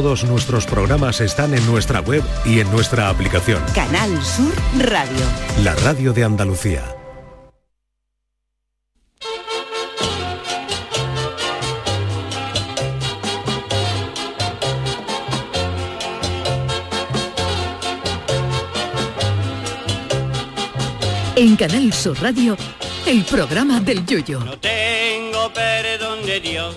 Todos nuestros programas están en nuestra web y en nuestra aplicación. Canal Sur Radio. La radio de Andalucía. En Canal Sur Radio, el programa del Yoyo. No tengo perdón de Dios,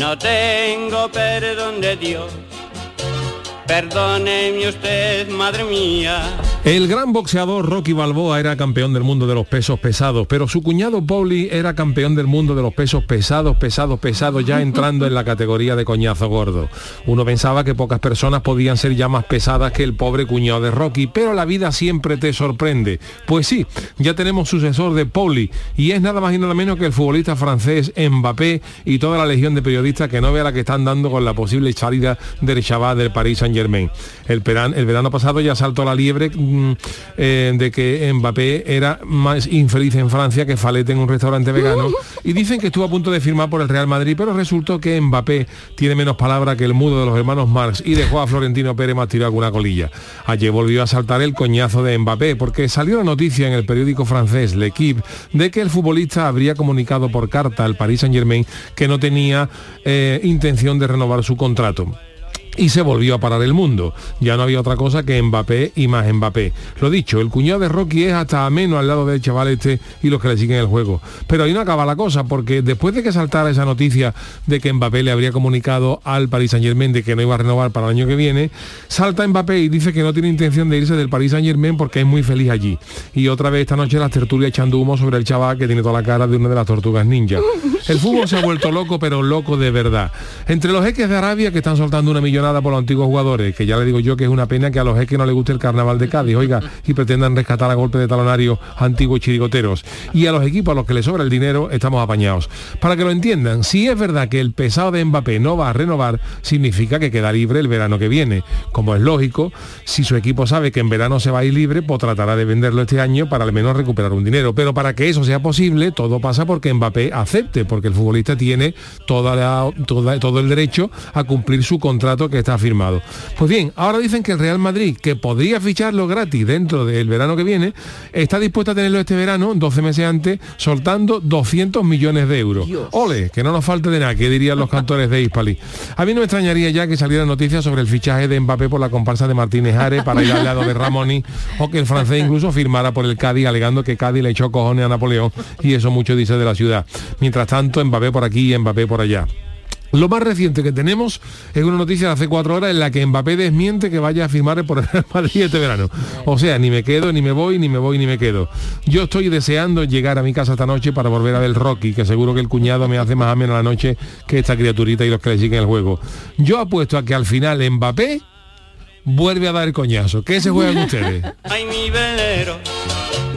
no tengo perdón de Dios. Perdóneme usted, madre mía. El gran boxeador Rocky Balboa era campeón del mundo de los pesos pesados, pero su cuñado Pauli era campeón del mundo de los pesos pesados, pesados, pesados, ya entrando en la categoría de coñazo gordo. Uno pensaba que pocas personas podían ser ya más pesadas que el pobre cuñado de Rocky, pero la vida siempre te sorprende. Pues sí, ya tenemos sucesor de Pauli, y es nada más y nada menos que el futbolista francés Mbappé y toda la legión de periodistas que no vea la que están dando con la posible salida del chaval del Paris Saint Germain. El, verano, pasado ya saltó la liebre eh, de que Mbappé era más infeliz en Francia que Falete en un restaurante vegano y dicen que estuvo a punto de firmar por el Real Madrid, pero resultó que Mbappé tiene menos palabra que el mudo de los hermanos Marx y dejó a Florentino Pérez más tirado alguna colilla. Ayer volvió a saltar el coñazo de Mbappé porque salió la noticia en el periódico francés L'Equipe de que el futbolista habría comunicado por carta al Paris Saint Germain que no tenía eh, intención de renovar su contrato y se volvió a parar el mundo. Ya no había otra cosa que Mbappé y más Mbappé. Lo dicho, el cuñado de Rocky es hasta menos al lado del chaval este y los que le siguen el juego. Pero ahí no acaba la cosa, porque después de que saltara esa noticia de que Mbappé le habría comunicado al Paris Saint Germain de que no iba a renovar para el año que viene, salta Mbappé y dice que no tiene intención de irse del Paris Saint Germain porque es muy feliz allí. Y otra vez esta noche las tertulias echando humo sobre el chaval que tiene toda la cara de una de las tortugas ninja. El fútbol se ha vuelto loco, pero loco de verdad. Entre los jeques de Arabia que están soltando una millonada por los antiguos jugadores, que ya le digo yo que es una pena que a los jeques no les guste el carnaval de Cádiz, oiga, y pretendan rescatar a golpe de talonario antiguos chirigoteros. Y a los equipos a los que les sobra el dinero, estamos apañados. Para que lo entiendan, si es verdad que el pesado de Mbappé no va a renovar, significa que queda libre el verano que viene. Como es lógico, si su equipo sabe que en verano se va a ir libre, pues tratará de venderlo este año para al menos recuperar un dinero. Pero para que eso sea posible, todo pasa porque Mbappé acepte, porque el futbolista tiene toda la, toda, todo el derecho a cumplir su contrato que está firmado. Pues bien, ahora dicen que el Real Madrid, que podría ficharlo gratis dentro del verano que viene, está dispuesto a tenerlo este verano, 12 meses antes, soltando 200 millones de euros. Ole, que no nos falte de nada, que dirían los cantores de Hispali. A mí no me extrañaría ya que saliera noticias sobre el fichaje de Mbappé por la comparsa de Martínez Ares para ir al lado de Ramoni, o que el francés incluso firmara por el Cádiz alegando que Cádiz le echó cojones a Napoleón, y eso mucho dice de la ciudad. Mientras tanto, Mbappé por aquí y Mbappé por allá. Lo más reciente que tenemos es una noticia de hace cuatro horas en la que Mbappé desmiente que vaya a firmar por el Real Madrid este verano. O sea, ni me quedo, ni me voy, ni me voy, ni me quedo. Yo estoy deseando llegar a mi casa esta noche para volver a ver Rocky, que seguro que el cuñado me hace más ameno la noche que esta criaturita y los que le siguen el juego. Yo apuesto a que al final Mbappé vuelve a dar el coñazo. ¿Qué se juegan ustedes? Ay, mi velero,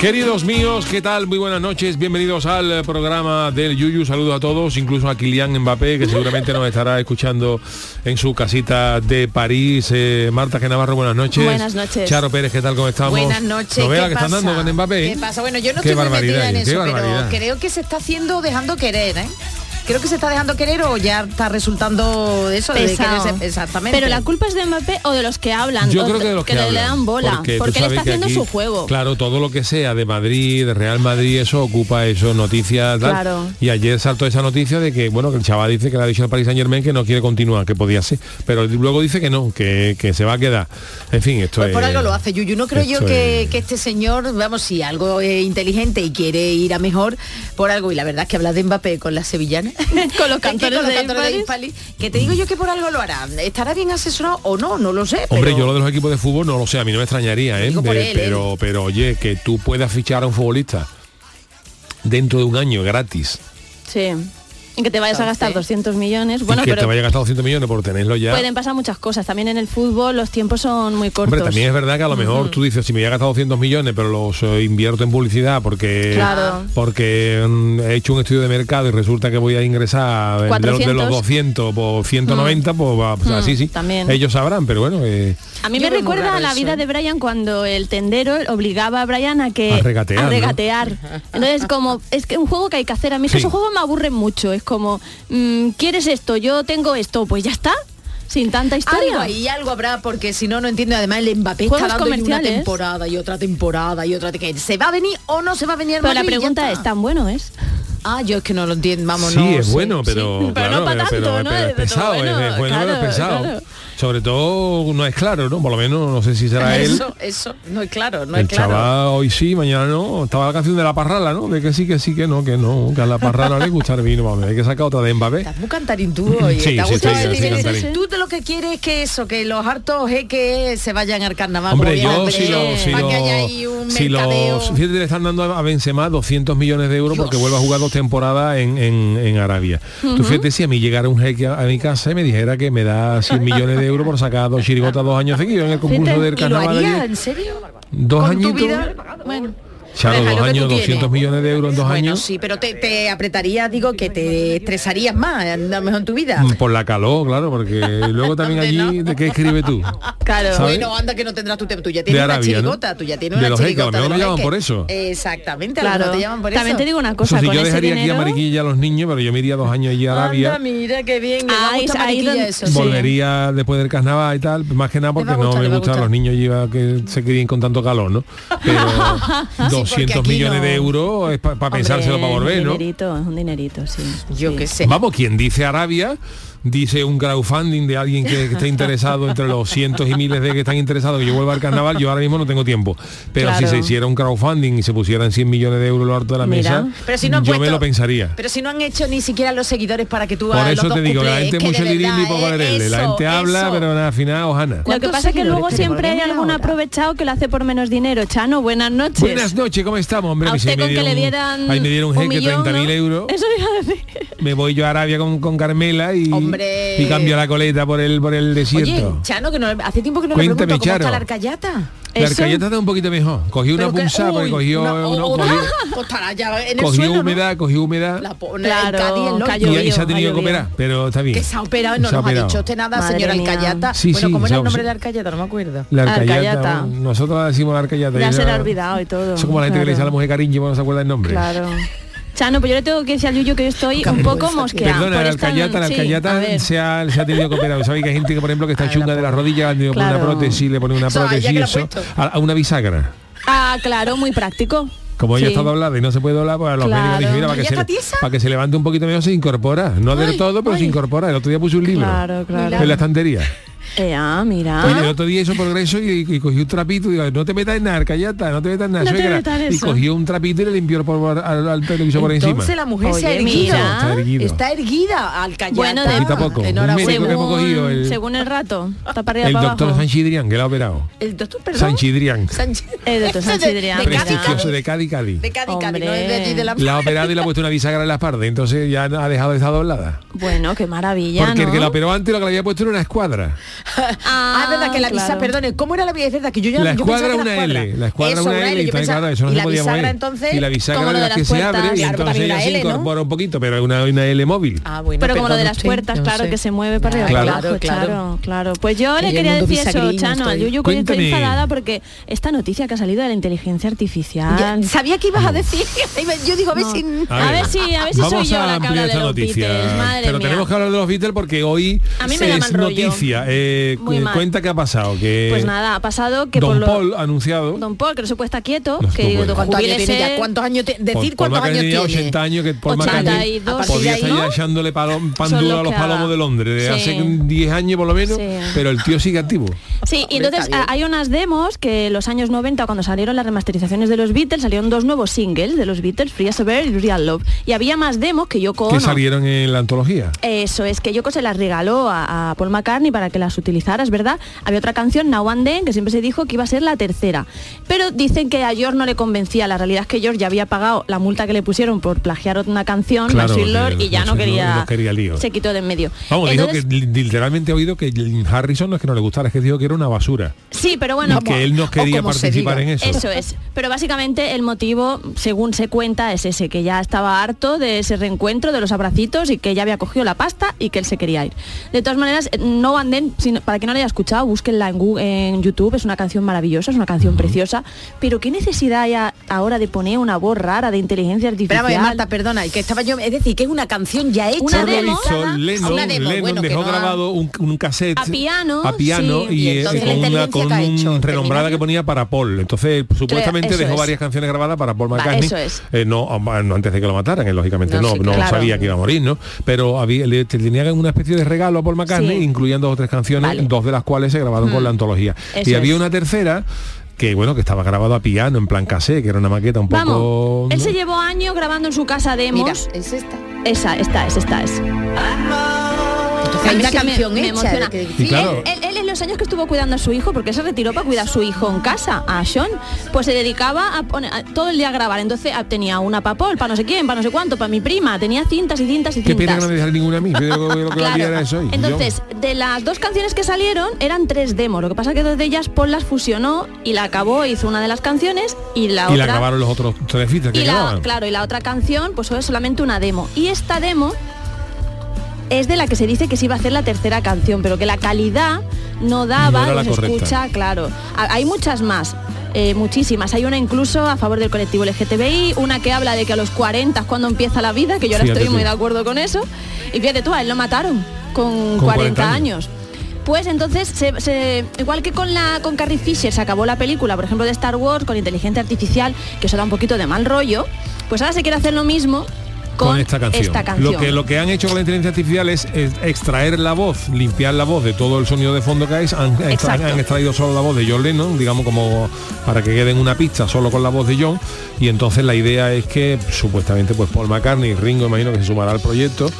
Queridos míos, ¿qué tal? Muy buenas noches, bienvenidos al programa del Yuyu, saludos a todos, incluso a Kylian Mbappé, que seguramente nos estará escuchando en su casita de París. Eh, Marta G. Navarro, buenas noches. Buenas noches. Charo Pérez, ¿qué tal? ¿Cómo estamos? Buenas noches. ¿No vea ¿Qué que están dando con Mbappé? ¿Qué pasa? Bueno, yo no Qué estoy muy metida en eso, pero creo que se está haciendo dejando querer, ¿eh? Creo que se está dejando querer o ya está resultando eso de Pesado. quererse- exactamente. Pero la culpa es de Mbappé o de los que hablan, Yo creo que de los que, le, hablan, le dan bola, porque él está haciendo aquí, su juego. Claro, todo lo que sea de Madrid, de Real Madrid, eso ocupa eso, noticias, tal. Claro. Y ayer saltó esa noticia de que, bueno, que el chaval dice que le ha dicho al Paris Saint Germain que no quiere continuar, que podía ser, pero luego dice que no, que, que se va a quedar. En fin, esto Pues es. por algo lo hace Yuyu. No creo yo que, es- que este señor, vamos, si algo es inteligente y quiere ir a mejor, por algo. Y la verdad es que habla de Mbappé con las sevillanas. Con los cantores con los de cantores de. Hispali, Que te digo yo que por algo lo harán. ¿Estará bien asesorado o no? No lo sé. Hombre, pero- yo lo de los equipos de fútbol no lo sé, a mí no me extrañaría, ¿eh? De- él, pero, pero oye, que tú puedas fichar a un futbolista dentro de un año gratis Sí. En que te vayas a gastar 200 millones. Bueno, y que pero te vaya a gastar 200 millones por tenerlo ya. pueden pasar muchas cosas. También en el fútbol los tiempos son muy cortos. Hombre, también es verdad que a lo mejor tú dices, si me voy a gastar 200 millones, pero los eh, invierto en publicidad porque Claro. porque mm, he hecho un estudio de mercado y resulta que voy a ingresar de los- de, los 400. 200 por 190, pues, va, pues Mm, así sí. también. Ellos sabrán, pero bueno, eh, A mí Yo me recuerda a la eso, vida ¿eh? de Brian cuando el tendero obligaba a Brian a que A regatear, regatear. Entonces como es que un juego que hay que hacer. A mí Sí. esos juegos me aburren mucho. Es como mm, quieres esto, yo tengo esto, pues ya está. Sin tanta historia. Algo ahí, algo habrá, porque si no, no entiendo. Además, el Mbappé Juegos está dando una temporada y otra temporada y otra. Que ¿Se va a venir o no se va a venir Pero la Madrid? Pregunta es, ¿tan bueno es? Ah, yo es que no lo entiendo. Vamos, sí, no es sé, bueno, sí. pero, Pero claro, no pero- ¿no? pero es pesado, es- bueno, es bueno, pero es pesado. claro. Sobre todo no es claro, ¿no? Por lo menos no sé si será él. Eso, eso, no es claro, no el es claro. chaval hoy sí, mañana no. Estaba la canción de la parrala, ¿no? De que sí, que sí, que no, que no. Que a la parrala le gusta el vino, vamos, hay que sacar otra de Mbappé. Estás muy cantarín tú hoy. Sí, ¿Te ha sí, nivel? cantarín. Tú de lo que quieres es que eso, que los hartos jeques se vayan al carnaval. Hombre, yo si lo, si si los fíjate, le están dando a Benzema 200 millones de euros porque vuelve a jugar dos temporadas en, en- en Arabia. Tú fíjate si a mí llegara un jeque a, a mi casa y me dijera que me da 100 millones de euros por sacar dos chirigotas dos años seguidos en el concurso del ¿Y lo carnaval. ¿En serio? Dos ¿Con tu añitos. Bueno. Lo dos años, tienes. 200 millones de euros en dos Bueno, años. sí, pero te, te apretaría, digo, que te estresarías más, a lo mejor en tu vida. Mm, Por la calor, claro, porque luego también allí, ¿de qué escribe tú? Claro. ¿sabes? Bueno, anda que no tendrás tu tú ya De tienes una Arabia, ¿no? chirigota, tú ya tienes De una los jeques, a lo chirigota. mejor me llaman por eso. Exactamente, a lo Claro. mejor te llaman por También eso. te digo una Eso cosa, con yo ese dejaría aquí a. Mariquilla a los niños, pero yo me iría dos años allí a Arabia. Anda, mira qué bien, le va a Ahí- donde- eso. sí. Volvería después del carnaval y tal, más que nada porque no me gustan los niños lleva que se críen con tanto calor, ¿no? Pero 200 aquí millones no. de euros es para pensárselo para volver, es un ¿no? dinerito, es un dinerito, sí. Yo Sí. qué sé. Vamos, quien dice Arabia, dice un crowdfunding de alguien que, que esté interesado entre los cientos y miles de que están interesados que yo vuelva al carnaval, yo ahora mismo no tengo tiempo. Pero si se hiciera un crowdfunding y se pusieran 100 millones de euros lo harto de la Mira. mesa, Pero si no han yo me lo pensaría. Pero si no han hecho ni siquiera los seguidores para que tú Por eso los te digo, la gente que mucho lirili y poco arele. La eso, gente habla, eso. pero al final, ojana. Lo que ¿Cuántos pasa es que luego siempre hay algún ahora? aprovechado que lo hace por menos dinero. Chano, buenas noches. Buenas noches, ¿cómo estamos, hombre? A Si usted me que le dieron- dieran Ahí me dieron un jeque millón, 30.000 ¿no? euros. Eso iba a decir. Me voy yo a Arabia con, con Carmela y, Hombre. Y cambio la coleta por el por el Oye, desierto. Chano, que no, hace tiempo que no Cuéntame, le pregunto cómo Charo. está la arcayata. La Eso- arcayeta está un poquito mejor. Cogí una Pero que- punza porque uy, cogió, una- una- o- cogió, pues estará ya en el cogió suelo, ¿no? humedad, cogió humedad La po- Claro, el Cádiz, el Lorca. cayó. y, y se ha tenido que operar, pero está bien. Que se ha operado y no Se ha nos ha operado. dicho usted nada, Madre señora mía. Alcayata. Sí, bueno, sí, ¿cómo se era ha- el nombre se- de Alcayata? No me acuerdo. La arcayata, Arcayata. nosotros la decimos la arcayata. Ya se le ha olvidado y todo. Eso como la gente que le dice a la Claro. mujer cariño porque no se acuerda el nombre. Claro. Chano, pues yo le tengo que decir al Yuyo que yo estoy un poco mosqueada. Perdona, la alcayata, la sí, alcayata se, ha, se ha tenido que operar. ¿Sabéis que hay gente que, por ejemplo, que está Ay, chunga la de las pobre. rodillas, han tenido una prótesis, le ponen una prótesis y eso, a, a una bisagra. Ah, claro, muy práctico. Como ella Sí. está doblada y no se puede doblar, pues a los Claro. médicos dicen, mira, para que, ¿Ella se, está tiesa? para que se levante un poquito mejor se incorpora. No del todo, pero se incorpora. El otro día puse un libro Claro, claro. en la estantería. Ah, mira. Oye, el otro día hizo progreso y, y cogí un trapito y digo, no te metas en nada, callata, no te metas en nada, No te metas en Y cogió un trapito y le limpió por, al, al televisor por encima. Entonces la mujer se ha Oye, erguido. Está erguido. Está erguida Alcayata. Bueno, de- Poquito a poco. Médico que hemos cogido, el- según el rato. Está para arriba El para doctor abajo. Sanchidrián, que la ha operado. El doctor, perdón. Sanchidrián. Sanchi- El doctor de- Sanchidrián, De, Cádiz, Prestigioso Cádiz. de Cádiz, Cádiz. De Cádiz, Cádiz, no Hombre. es de allí de la... La ha operado y le ha puesto una bisagra en la espalda, entonces ya ha dejado de estar doblada. Bueno, qué maravilla, Porque el ¿no? que la operó antes lo que le había puesto era una escuadra. Ah, es verdad que la visa, claro. perdone, ¿cómo era la? Es verdad que yo ya La yo escuadra pensaba que una la L, la escuadra Eso, una L, y entonces, pensaba- claro, eso no y se la bisagra, mover. entonces, y la bisagra como de las que las se puertas. abre y Claro, entonces también ella se incorpora un poquito, pero es una, una L móvil. Ah, bueno, Pero como lo de las usted, puertas, claro, sé. que se mueve para arriba, Claro. Claro, claro. Pues yo le quería decir eso, Chano, al. Yuyu, que yo estoy enfadada porque esta noticia que ha salido de la inteligencia artificial... Sabía que ibas a decir. Yo digo, a ver si... A ver si- a ver si soy Vamos yo a la que habla de los. Beatles, madre pero tenemos que hablar de los Beatles porque hoy es noticia. Eh, Muy mal. cuenta qué ha pasado. Que Pues nada, ha pasado que por Don lo... Paul ha anunciado. Don Paul, que no se puede estar quieto, No, que puede. ¿Cuántos años tiene ya? ¿Cuántos años te- Paul- Decir Paul cuántos años McCartney ya tiene. 80 años que Paul McCartney 82. A partir de podía estar ya echándole palo- pan duro a los que palomos de Londres de Sí. hace 10 años por lo menos, Sí. pero el tío sigue activo. Sí, y entonces hay unas demos que en los años 90, cuando salieron las remasterizaciones de los Beatles, salieron dos nuevos singles de los Beatles, Free as a Bird y Real Love. Y había más demos que Yoko Que Ono. salieron en la antología. Eso es, que Yoko se las regaló a, a Paul McCartney para que las utilizara, es verdad. Había otra canción, Now and Then, que siempre se dijo que iba a ser la tercera. Pero dicen que a George no le convencía. La realidad es que George ya había pagado la multa que le pusieron por plagiar una canción, Claro, porque Lord, y ya no quería, no quería lío. Se quitó de en medio. Vamos, Entonces, dijo que li- literalmente he oído que Harrison no es que no le gustara, es que dijo que era una basura. Sí, pero bueno, y que él no quería como se participar en eso. Eso es. Pero básicamente el motivo, según se cuenta, es ese, que ya estaba harto de ese reencuentro, de los abracitos y que ya había cogido la pasta y que él se quería ir. De todas maneras, eh, No and Then, si no- para que no la haya escuchado, búsquenla en, Gu- en YouTube, es una canción maravillosa, es una canción preciosa, pero ¿qué necesidad hay ahora de poner una voz rara de inteligencia artificial? Marta, perdona, y que estaba yo, es decir, que es una canción ya hecha. Una demo. Lennon, Una demo, Lennon bueno, que dejó no ha- grabado un, un cassette A piano, a piano sí. y, Y entonces con la una con que ha hecho, un renombrada que ponía para Paul. Entonces, supuestamente eso dejó es. varias canciones grabadas para Paul McCartney. eso es. Eh, no, antes de que lo mataran, eh, lógicamente No, no, sí, no claro. sabía que iba a morir, ¿no? Pero había, le tenía una especie de regalo a Paul McCartney, Sí. incluyendo dos o tres canciones, Vale. Dos de las cuales se grabaron con la antología. Eso y había es. una tercera que bueno, que estaba grabado a piano, en plan cassette, que era una maqueta un poco. Él ¿no? se llevó años grabando en su casa Mira, demos. es esta. Esa, esta es, esta es. Entonces hay una Es que me- canción me hecha. emociona. que- Y claro. Él, él- él en los años que estuvo cuidando a su hijo, porque se retiró para cuidar a su hijo en casa, a Sean, pues se dedicaba a poner a- todo el día a grabar. Entonces ah, tenía una para Paul, para no sé quién, para no sé cuánto, para mi prima. Tenía cintas y cintas y Qué pena cintas. que no me dejaron ninguna a mí. Yo lo, lo que Claro. había era eso. y yo- Entonces, de las dos canciones que salieron, eran tres demos. Lo que pasa es que dos de ellas Paul las fusionó y la acabó, hizo una de las canciones y la y otra... la grabaron los otros tres fitas que y la, claro, y la otra canción pues fue solamente una demo. Y esta demo es de la que se dice que se iba a hacer la tercera canción, pero que la calidad no daba, No la escucha, claro. Ha- Hay muchas más. eh, muchísimas. Hay una incluso a favor del colectivo LGTBI, una que habla de que a los 40 es cuando empieza la vida, que yo ahora estoy muy de acuerdo con eso. Y fíjate tú, a él lo mataron con, Con 40, 40 años. Pues entonces, se- se- igual que con la con Carrie Fisher se acabó la película, por ejemplo, de Star Wars, con inteligencia artificial, que eso da un poquito de mal rollo, pues ahora se quiere hacer lo mismo con, con esta canción. esta canción. Lo que lo que han hecho con la inteligencia artificial es, es extraer la voz, limpiar la voz de todo el sonido de fondo que hay. Han, extra- han extraído solo la voz de John Lennon, digamos como para que quede en una pista solo con la voz de John. Y entonces la idea es que supuestamente pues Paul McCartney y Ringo, imagino que se sumará al proyecto,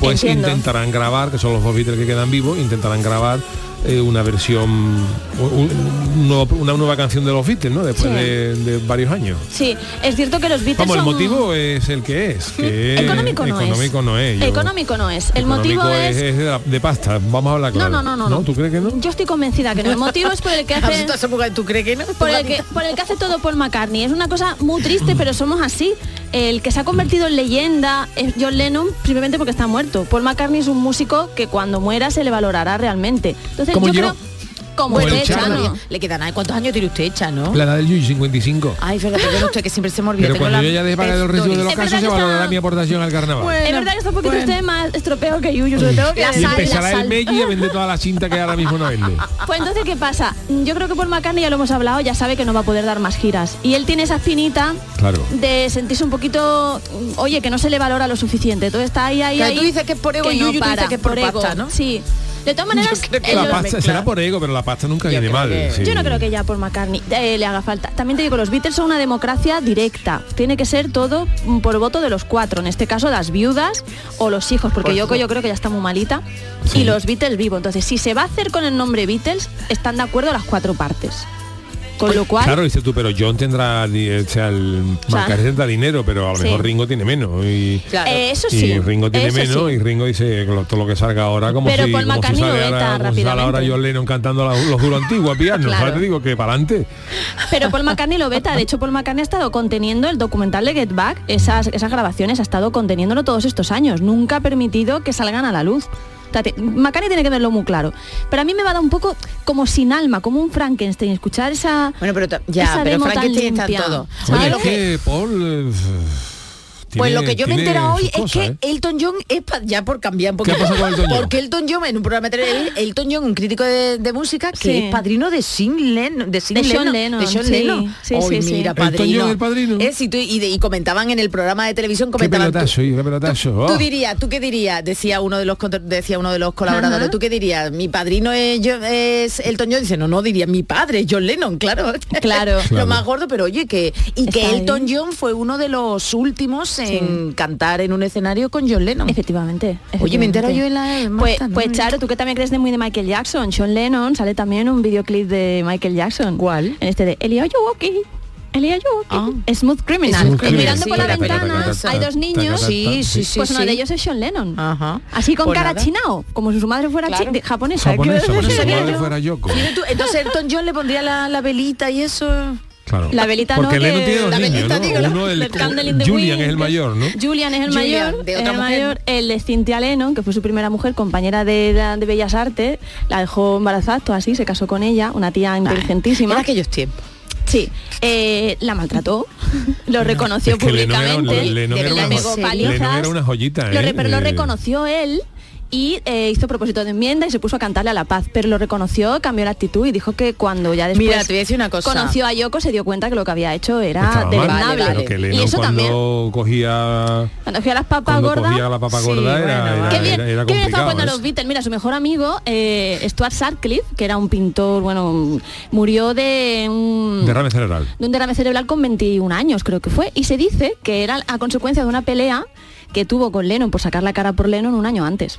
pues Entiendo. intentarán grabar, que son los dos Beatles que quedan vivos, intentarán grabar eh, una versión, un- un nuevo- una nueva canción de los Beatles, ¿no? Después Sí. de, de varios años. Sí, es cierto que los Beatles Vamos, el son- motivo es el que es. Que Económico no económico es. no es. yo- Económico no es. El económico motivo es... es, de, la- de pasta. Vamos a hablar No, claro. no, no, no, no. ¿Tú crees que no? Yo estoy convencida que no. El motivo es por el que hace... Nosotros somos- ¿Tú crees que no? por el, que, por el que hace todo Paul McCartney. Es una cosa muy triste, pero somos así. El que se ha convertido en leyenda es John Lennon simplemente porque está muerto. Paul McCartney es un músico que cuando muera se le valorará realmente. Entonces Como yo. Como el Chano. Chano. Le quedan ahí. ¿Cuántos años tiene usted hecha, no? La edad del Yuyu, 55. Ay, fíjate, pero usted que siempre se me olvida. Pero Tengo cuando la yo ya pagar los recibos de los casos, verdad se valorará está- mi aportación al carnaval. Es verdad que está un poquito usted más estropeado que Yuyu, sobre todo que La y sal, empezará la el. Meggi a vender toda la cinta que ahora mismo no vende. Pues entonces, ¿qué pasa? Yo creo que Paul McCartney, ya lo hemos hablado, ya sabe que no va a poder dar más giras. Y él tiene esa espinita Claro. de sentirse un poquito, oye, que no se le valora lo suficiente. Entonces está ahí, ahí, ahí. tú dices que es por ego y Yuyu para, que es por ego. pasta, ¿no? Sí. De todas maneras, pasta, será por ego, pero la pasta nunca Yo viene mal. que- sí. Yo no creo que ya Paul McCartney eh, le haga falta. También te digo, los Beatles son una democracia directa. Tiene que ser todo mm, por voto de los cuatro. En este caso, las viudas o los hijos, porque yo creo que ya está muy malita. Sí. Y los Beatles vivo. Entonces, si se va a hacer con el nombre Beatles, están de acuerdo las cuatro partes. Con lo cual, Claro, dices tú, pero John tendrá, di- o sea, el sea, tendrá dinero, pero a lo sí. mejor Ringo tiene menos. Y, Claro. eh, eso y sí. Ringo tiene eso menos sí. y Ringo dice todo lo que salga ahora como Pero si, Paul como si sale ahora, como sale ahora. John Lennon cantando la- los duros antiguos piano. Claro. Te digo que para adelante. Pero Paul McCartney lo veta. De hecho, Paul McCartney ha estado conteniendo el documental de Get Back, esas, esas grabaciones, ha estado conteniéndolo todos estos años. Nunca ha permitido que salgan a la luz. Sea, te- McCartney tiene que verlo muy claro. Pero a mí me va a dar un poco como sin alma, como un Frankenstein, escuchar esa... Bueno, pero ya, esa pero demo tan Frankenstein está todo. ¿Sabes Oye, es que Paul... eh, Pues lo tiene- que yo me he tiene enterado hoy es cosas, que ¿eh? Elton John es pa- ya por cambiar un ¿Qué poquito. pasado con Elton John? Porque Elton John en un programa de televisión, Elton John, un crítico de, de música que Sí. es padrino de Sean Lennon, de, Sean Lennon, Lennon, de Sean sí. Lennon. Sí, sí, sí. mira, padrino. John es el padrino. Es, y, tú- y de- y comentaban en el programa de televisión Qué comentaban tú- qué pelotazo. Tú Oh. dirías, ¿tú qué dirías? Decía uno de los decía uno de los colaboradores. Ajá. ¿Tú qué dirías? Mi padrino es, yo- es Elton John. Dice, no, no, diría mi padre, es John Lennon, claro. Claro. Lo más gordo, pero oye, que y que ahí. Elton John fue uno de los últimos en cantar en un escenario con John Lennon. Efectivamente. Oye, me entero yo en la en Pues, ¿no? pues Charo, tú que también crees de muy de Michael Jackson, Sean Lennon, sale también un videoclip de Michael Jackson. ¿Cuál? En este de Elia Yowoki. Elia. Ah. Smooth Criminal. Smooth Criminal, mirando sí, por la ventana ta, ta, hay dos niños. Sí, sí, sí. Pues uno sí. de ellos es Sean Lennon. Ajá. Así con Pues cara nada. chinao, como si su madre fuera Claro. chi- de- japonesa. Japonesa, ¿Qué- como si qué su sería madre yo? fuera Yoko. Mira tú, Entonces Elton John le pondría la, la velita y eso. Claro. La velita Porque no, tiene dos la niños, velita, ¿no? digo, la- Uno, el, the Julian es el mayor, ¿no? Julian es el Julian, mayor, de es otra el mujer. mayor, el de Cynthia Lennon, que fue su primera mujer, compañera de, de, de Bellas Artes, la dejó embarazada, todo así, se casó con ella, una tía inteligentísima. En aquellos tiempos. Sí, eh, la maltrató, lo reconoció Es que públicamente, pegó palizas, era una joyita, lo ¿eh? pero lo Eh, reconoció él y eh, hizo propósito de enmienda y se puso a cantarle a la paz, pero lo reconoció, cambió la actitud y dijo que cuando ya después Mira, te voy a decir una cosa. conoció a Yoko se dio cuenta que lo que había hecho era deleznable. pero que y eso también, cuando cogía cuando cogía las papas cuando gordas, cogía la papa Sí, gorda era, bueno, era, Qué bien, era- era qué bien estaba complicado, poniendo ¿eh? los Beatles. Mira, su mejor amigo, eh, Stuart Sutcliffe, que era un pintor, bueno, murió de un, Derrame cerebral. de un derrame cerebral con 21 años, creo que fue. Y se dice que era a consecuencia de una pelea que tuvo con Lennon por sacar la cara por Lennon un año antes.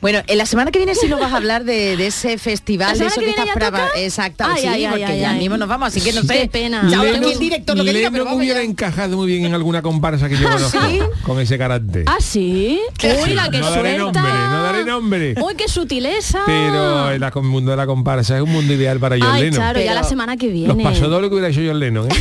Bueno, en la semana que viene sí nos vas a hablar de, de ese festival, ¿La de eso que que, estás ya toca? Exacto, Ay, sí, ay, porque ay, ya ay. mismo nos vamos, así que no Qué sé. pena. Ya, aquí el director lo que diga, pero hubiera ya. encajado muy bien en alguna comparsa que yo ¿Ah, conozco sí? con ese carácter. ¿Ah, sí? Uy, la que no daré suelta. nombre, no daré nombre. Uy, qué sutileza. Pero el el mundo de la comparsa es un mundo ideal para John Lennon. claro, ya Pero la semana que Los viene. pasó doble que hubiera hecho John Lennon, ¿eh?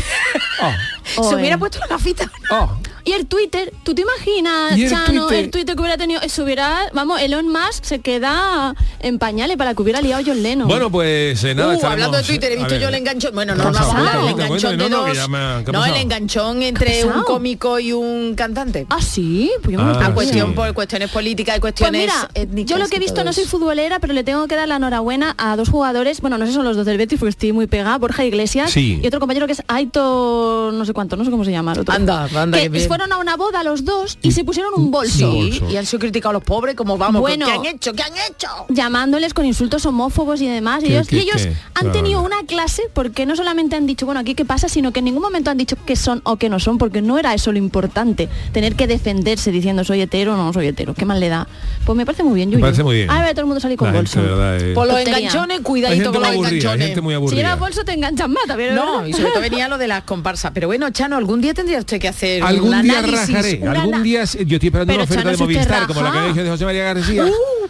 Oh, Se hubiera puesto la gafita. oh. Y el Twitter, ¿tú te imaginas, ¿Y el Chano, Twitter? el Twitter que hubiera tenido, eso hubiera, vamos, Elon Musk se queda en pañales para que hubiera liado John Lennon. Bueno, pues eh, nada, Uh, estaremos- hablando de Twitter, he visto yo el enganchón. Bueno, ¿Qué no, no Cuenta, enganchón de dos. ya me- ¿qué ha No, el enganchón entre un cómico y un cantante. ah, sí, pues yo Ah, me A acuerdo. cuestión sí. por cuestiones políticas y Pues cuestiones mira, étnicas yo lo que he visto no soy futbolera, pero le tengo que dar la enhorabuena a dos jugadores, bueno, no sé si son los dos del Betis porque estoy muy pegada, Borja Iglesias Sí. y otro compañero que es Aito, no sé cuánto, no sé cómo se llama el otro. Anda, anda, que fueron a una boda los dos y se pusieron un bolso. Un Sí, bolso. y han sido criticados los pobres como vamos, Bueno. ¿qué han hecho? ¿Qué han hecho? llamándoles con insultos homófobos y demás. Y ¿Qué, ellos, qué, y ellos qué? han Claro. tenido una clase porque no solamente han dicho, bueno, aquí qué pasa, sino que en ningún momento han dicho que son o que no son, porque no era eso lo importante, tener que defenderse diciendo soy hetero o no soy hetero. ¿Qué mal le da? Pues me parece muy bien, Me Yuyu. parece muy bien. A ver, todo el mundo salir con La bolso. verdad, eh. Por los Tontería. enganchones, cuidadito con los aburrida, enganchones. gente muy Si llevas bolso te enganchan más, también. No, y sobre todo venía lo de las comparsas. Pero bueno, Chano, algún día tendría usted que hacer Algún un día análisis, rajaré, algún día yo estoy esperando Pero, una oferta Chano, de Movistar como la que raja. dije de José María García,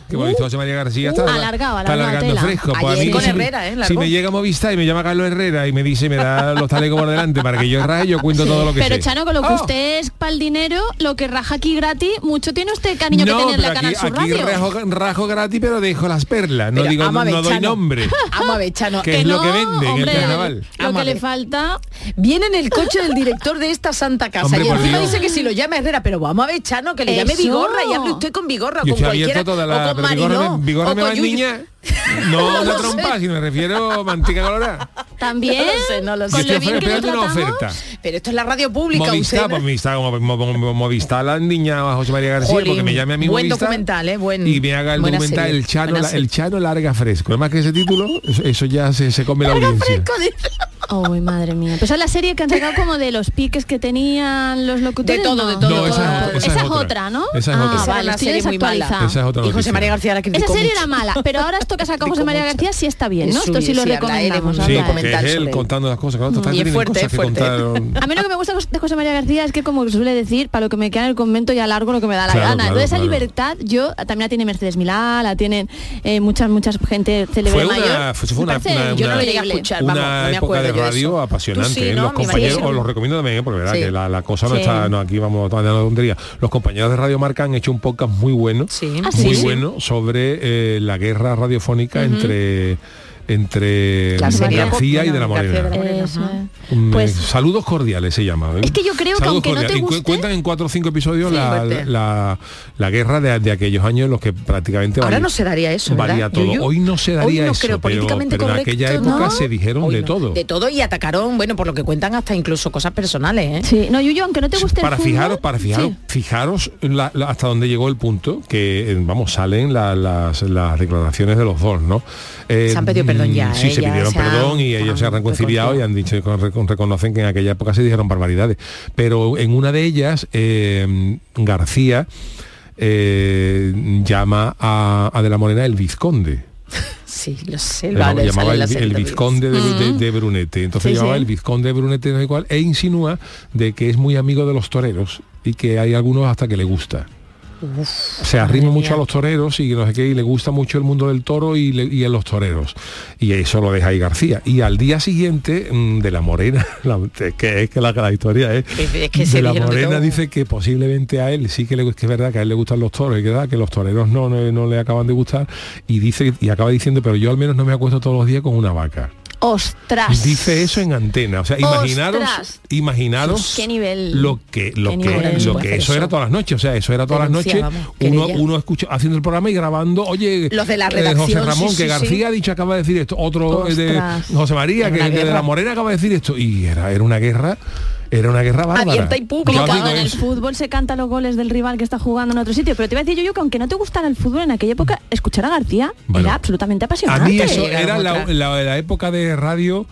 que José María García está, alargado, está alargado alargando tela. fresco. Pues a Ayer mí, con si, Herrera, ¿eh? si me llega Movistar y me llama Carlos Herrera y me dice, me da los talegos por delante para que yo raje, yo cuento todo lo que Pero sé. Chano, con lo que Oh. usted es para el dinero, lo que raja aquí gratis, mucho tiene usted cariño no, que tenerle a Canal aquí, Sur aquí Radio. rajo, rajo gratis, pero dejo las perlas. No Pero, digo, no, doy nombre. Vamos a ver, Chano. Que es lo que vende en el carnaval. Lo que le falta Viene en el coche del director de esta santa casa Hombre, y encima dice que si lo llama Herrera, pero vamos a ver, Chano, que le llame. Vigorra y hable usted con Vigorra, Yo con cualquiera, toda la... con Vigorra Mariló, me, Vigorra o me con va niña. No, No lo trompa, si me refiero a mantica colorada. También, No lo sé, no lo sé. con lo bien que lo una oferta. Pero esto es la radio pública, Movistar, usted. pues Movistar, como, como- como Movistar la niña a José María García, Jolín, porque me llame a mi buen Movistar documental, ¿eh? Buen- y me haga el documental serie, el Chano, la- el Chano larga fresco. Además que ese título, eso, eso ya se, se come la audiencia. Uy, madre mía. Pues es la serie que han sacado como de los piques que tenían los locutores. De todo, ¿no? de todo, No, de esa es esa Esa es es otra. otra, ¿no? Esa es ah, otra. Esa la serie muy mala. es otra Y José. María García la criticó Esa serie mucho. era mala, pero ahora esto que ha sacado José Criticó María mucho. García sí está bien, ¿no? Es Esto sí lo recomendamos. Sí, porque es él contando las cosas. Claro, total, Y fuerte, cosas es que fuerte. contar. A mí lo que me gusta de José María García es que como suele decir, para lo que me queda en el convento ya largo lo que me da la Claro, gana. claro, Entonces esa claro. libertad, yo también la tiene Mercedes Milá, la tienen eh, muchas, muchas gente célebre Fue una- mayor. fue- una- una- Yo no lo llegué a escuchar, vamos, una no me época acuerdo de yo de radio eso. apasionante. Sí, ¿eh? ¿no? Los compañeros, os lo recomiendo también, ¿eh? porque verdad Sí. que la, la cosa no Sí. está, no, aquí vamos a la tontería. Los compañeros de Radio Marca han hecho un podcast muy bueno, Sí. Ah, muy bueno, sobre eh, la guerra entre entre García y de la García Morena. de la Morena. Pues- eh, saludos cordiales se llama. ¿eh? Es que yo creo que aunque no te cu- guste- cuentan en cuatro o cinco episodios Sí, la, la- la guerra de, de aquellos años en los que prácticamente Ahora valía- no se daría eso, ¿verdad, valía todo. Hoy no se Hoy daría no eso, creo, pero, políticamente pero en correcto, aquella época ¿no? se dijeron Hoy de no. todo. De todo y atacaron, bueno, por lo que cuentan hasta incluso cosas personales, ¿eh? Sí, no, Yuyu, aunque no te guste para el fútbol, fijaros, para fijaros, sí. fijaros la- la- hasta dónde llegó el punto que eh, vamos salen la- las, las declaraciones de los dos, ¿no? Eh, Se han pedido perdón ya, mm, Sí, ¿eh? se pidieron perdón y ellos se han reconciliado y han dicho reconocen que en aquella época se dijeron barbaridades. Pero en una de ellas eh, García eh, llama a, a de la Morena el vizconde. Sí, lo sé. Le vale, llamaba el, vizconde de, de- de Brunete. Entonces Sí, llamaba sí. el vizconde de Brunete no cuál, e insinúa de que es muy amigo de los toreros y que hay algunos hasta que le gusta. Se arrima mucho mía. a los toreros y no sé qué, y le gusta mucho el mundo del toro y, le- y a los toreros. Y eso lo deja ahí García. Y al día siguiente, mm, de la Morena, la- que es que la, la historia es, que se de la de Morena dice que posiblemente a él sí que le que es verdad que a él le gustan los toros y que los toreros no, no, no le acaban de gustar y dice y acaba diciendo pero yo al menos no me acuesto todos los días con una vaca Ostras. dice eso en antena o sea imaginaros Ostras. imaginaros Qué nivel. lo que lo que, nivel. lo que eso eso. era todas las noches o sea eso era todas las noches uno, querella. uno escucha haciendo el programa y grabando oye Los de la eh, redacción, José Ramón sí, que García sí. ha dicho acaba de decir esto otro eh, de. José María que una de la Morena acaba de decir esto y era era una guerra era una guerra bárbara Abierta y pública. Como en el fútbol se canta los goles del rival que está jugando en otro sitio. Pero te iba a decir yo, yo que aunque no te gustara el fútbol en aquella época, escuchar a García Bueno. era absolutamente A apasionante. mí eso Era era la, la- la época de radio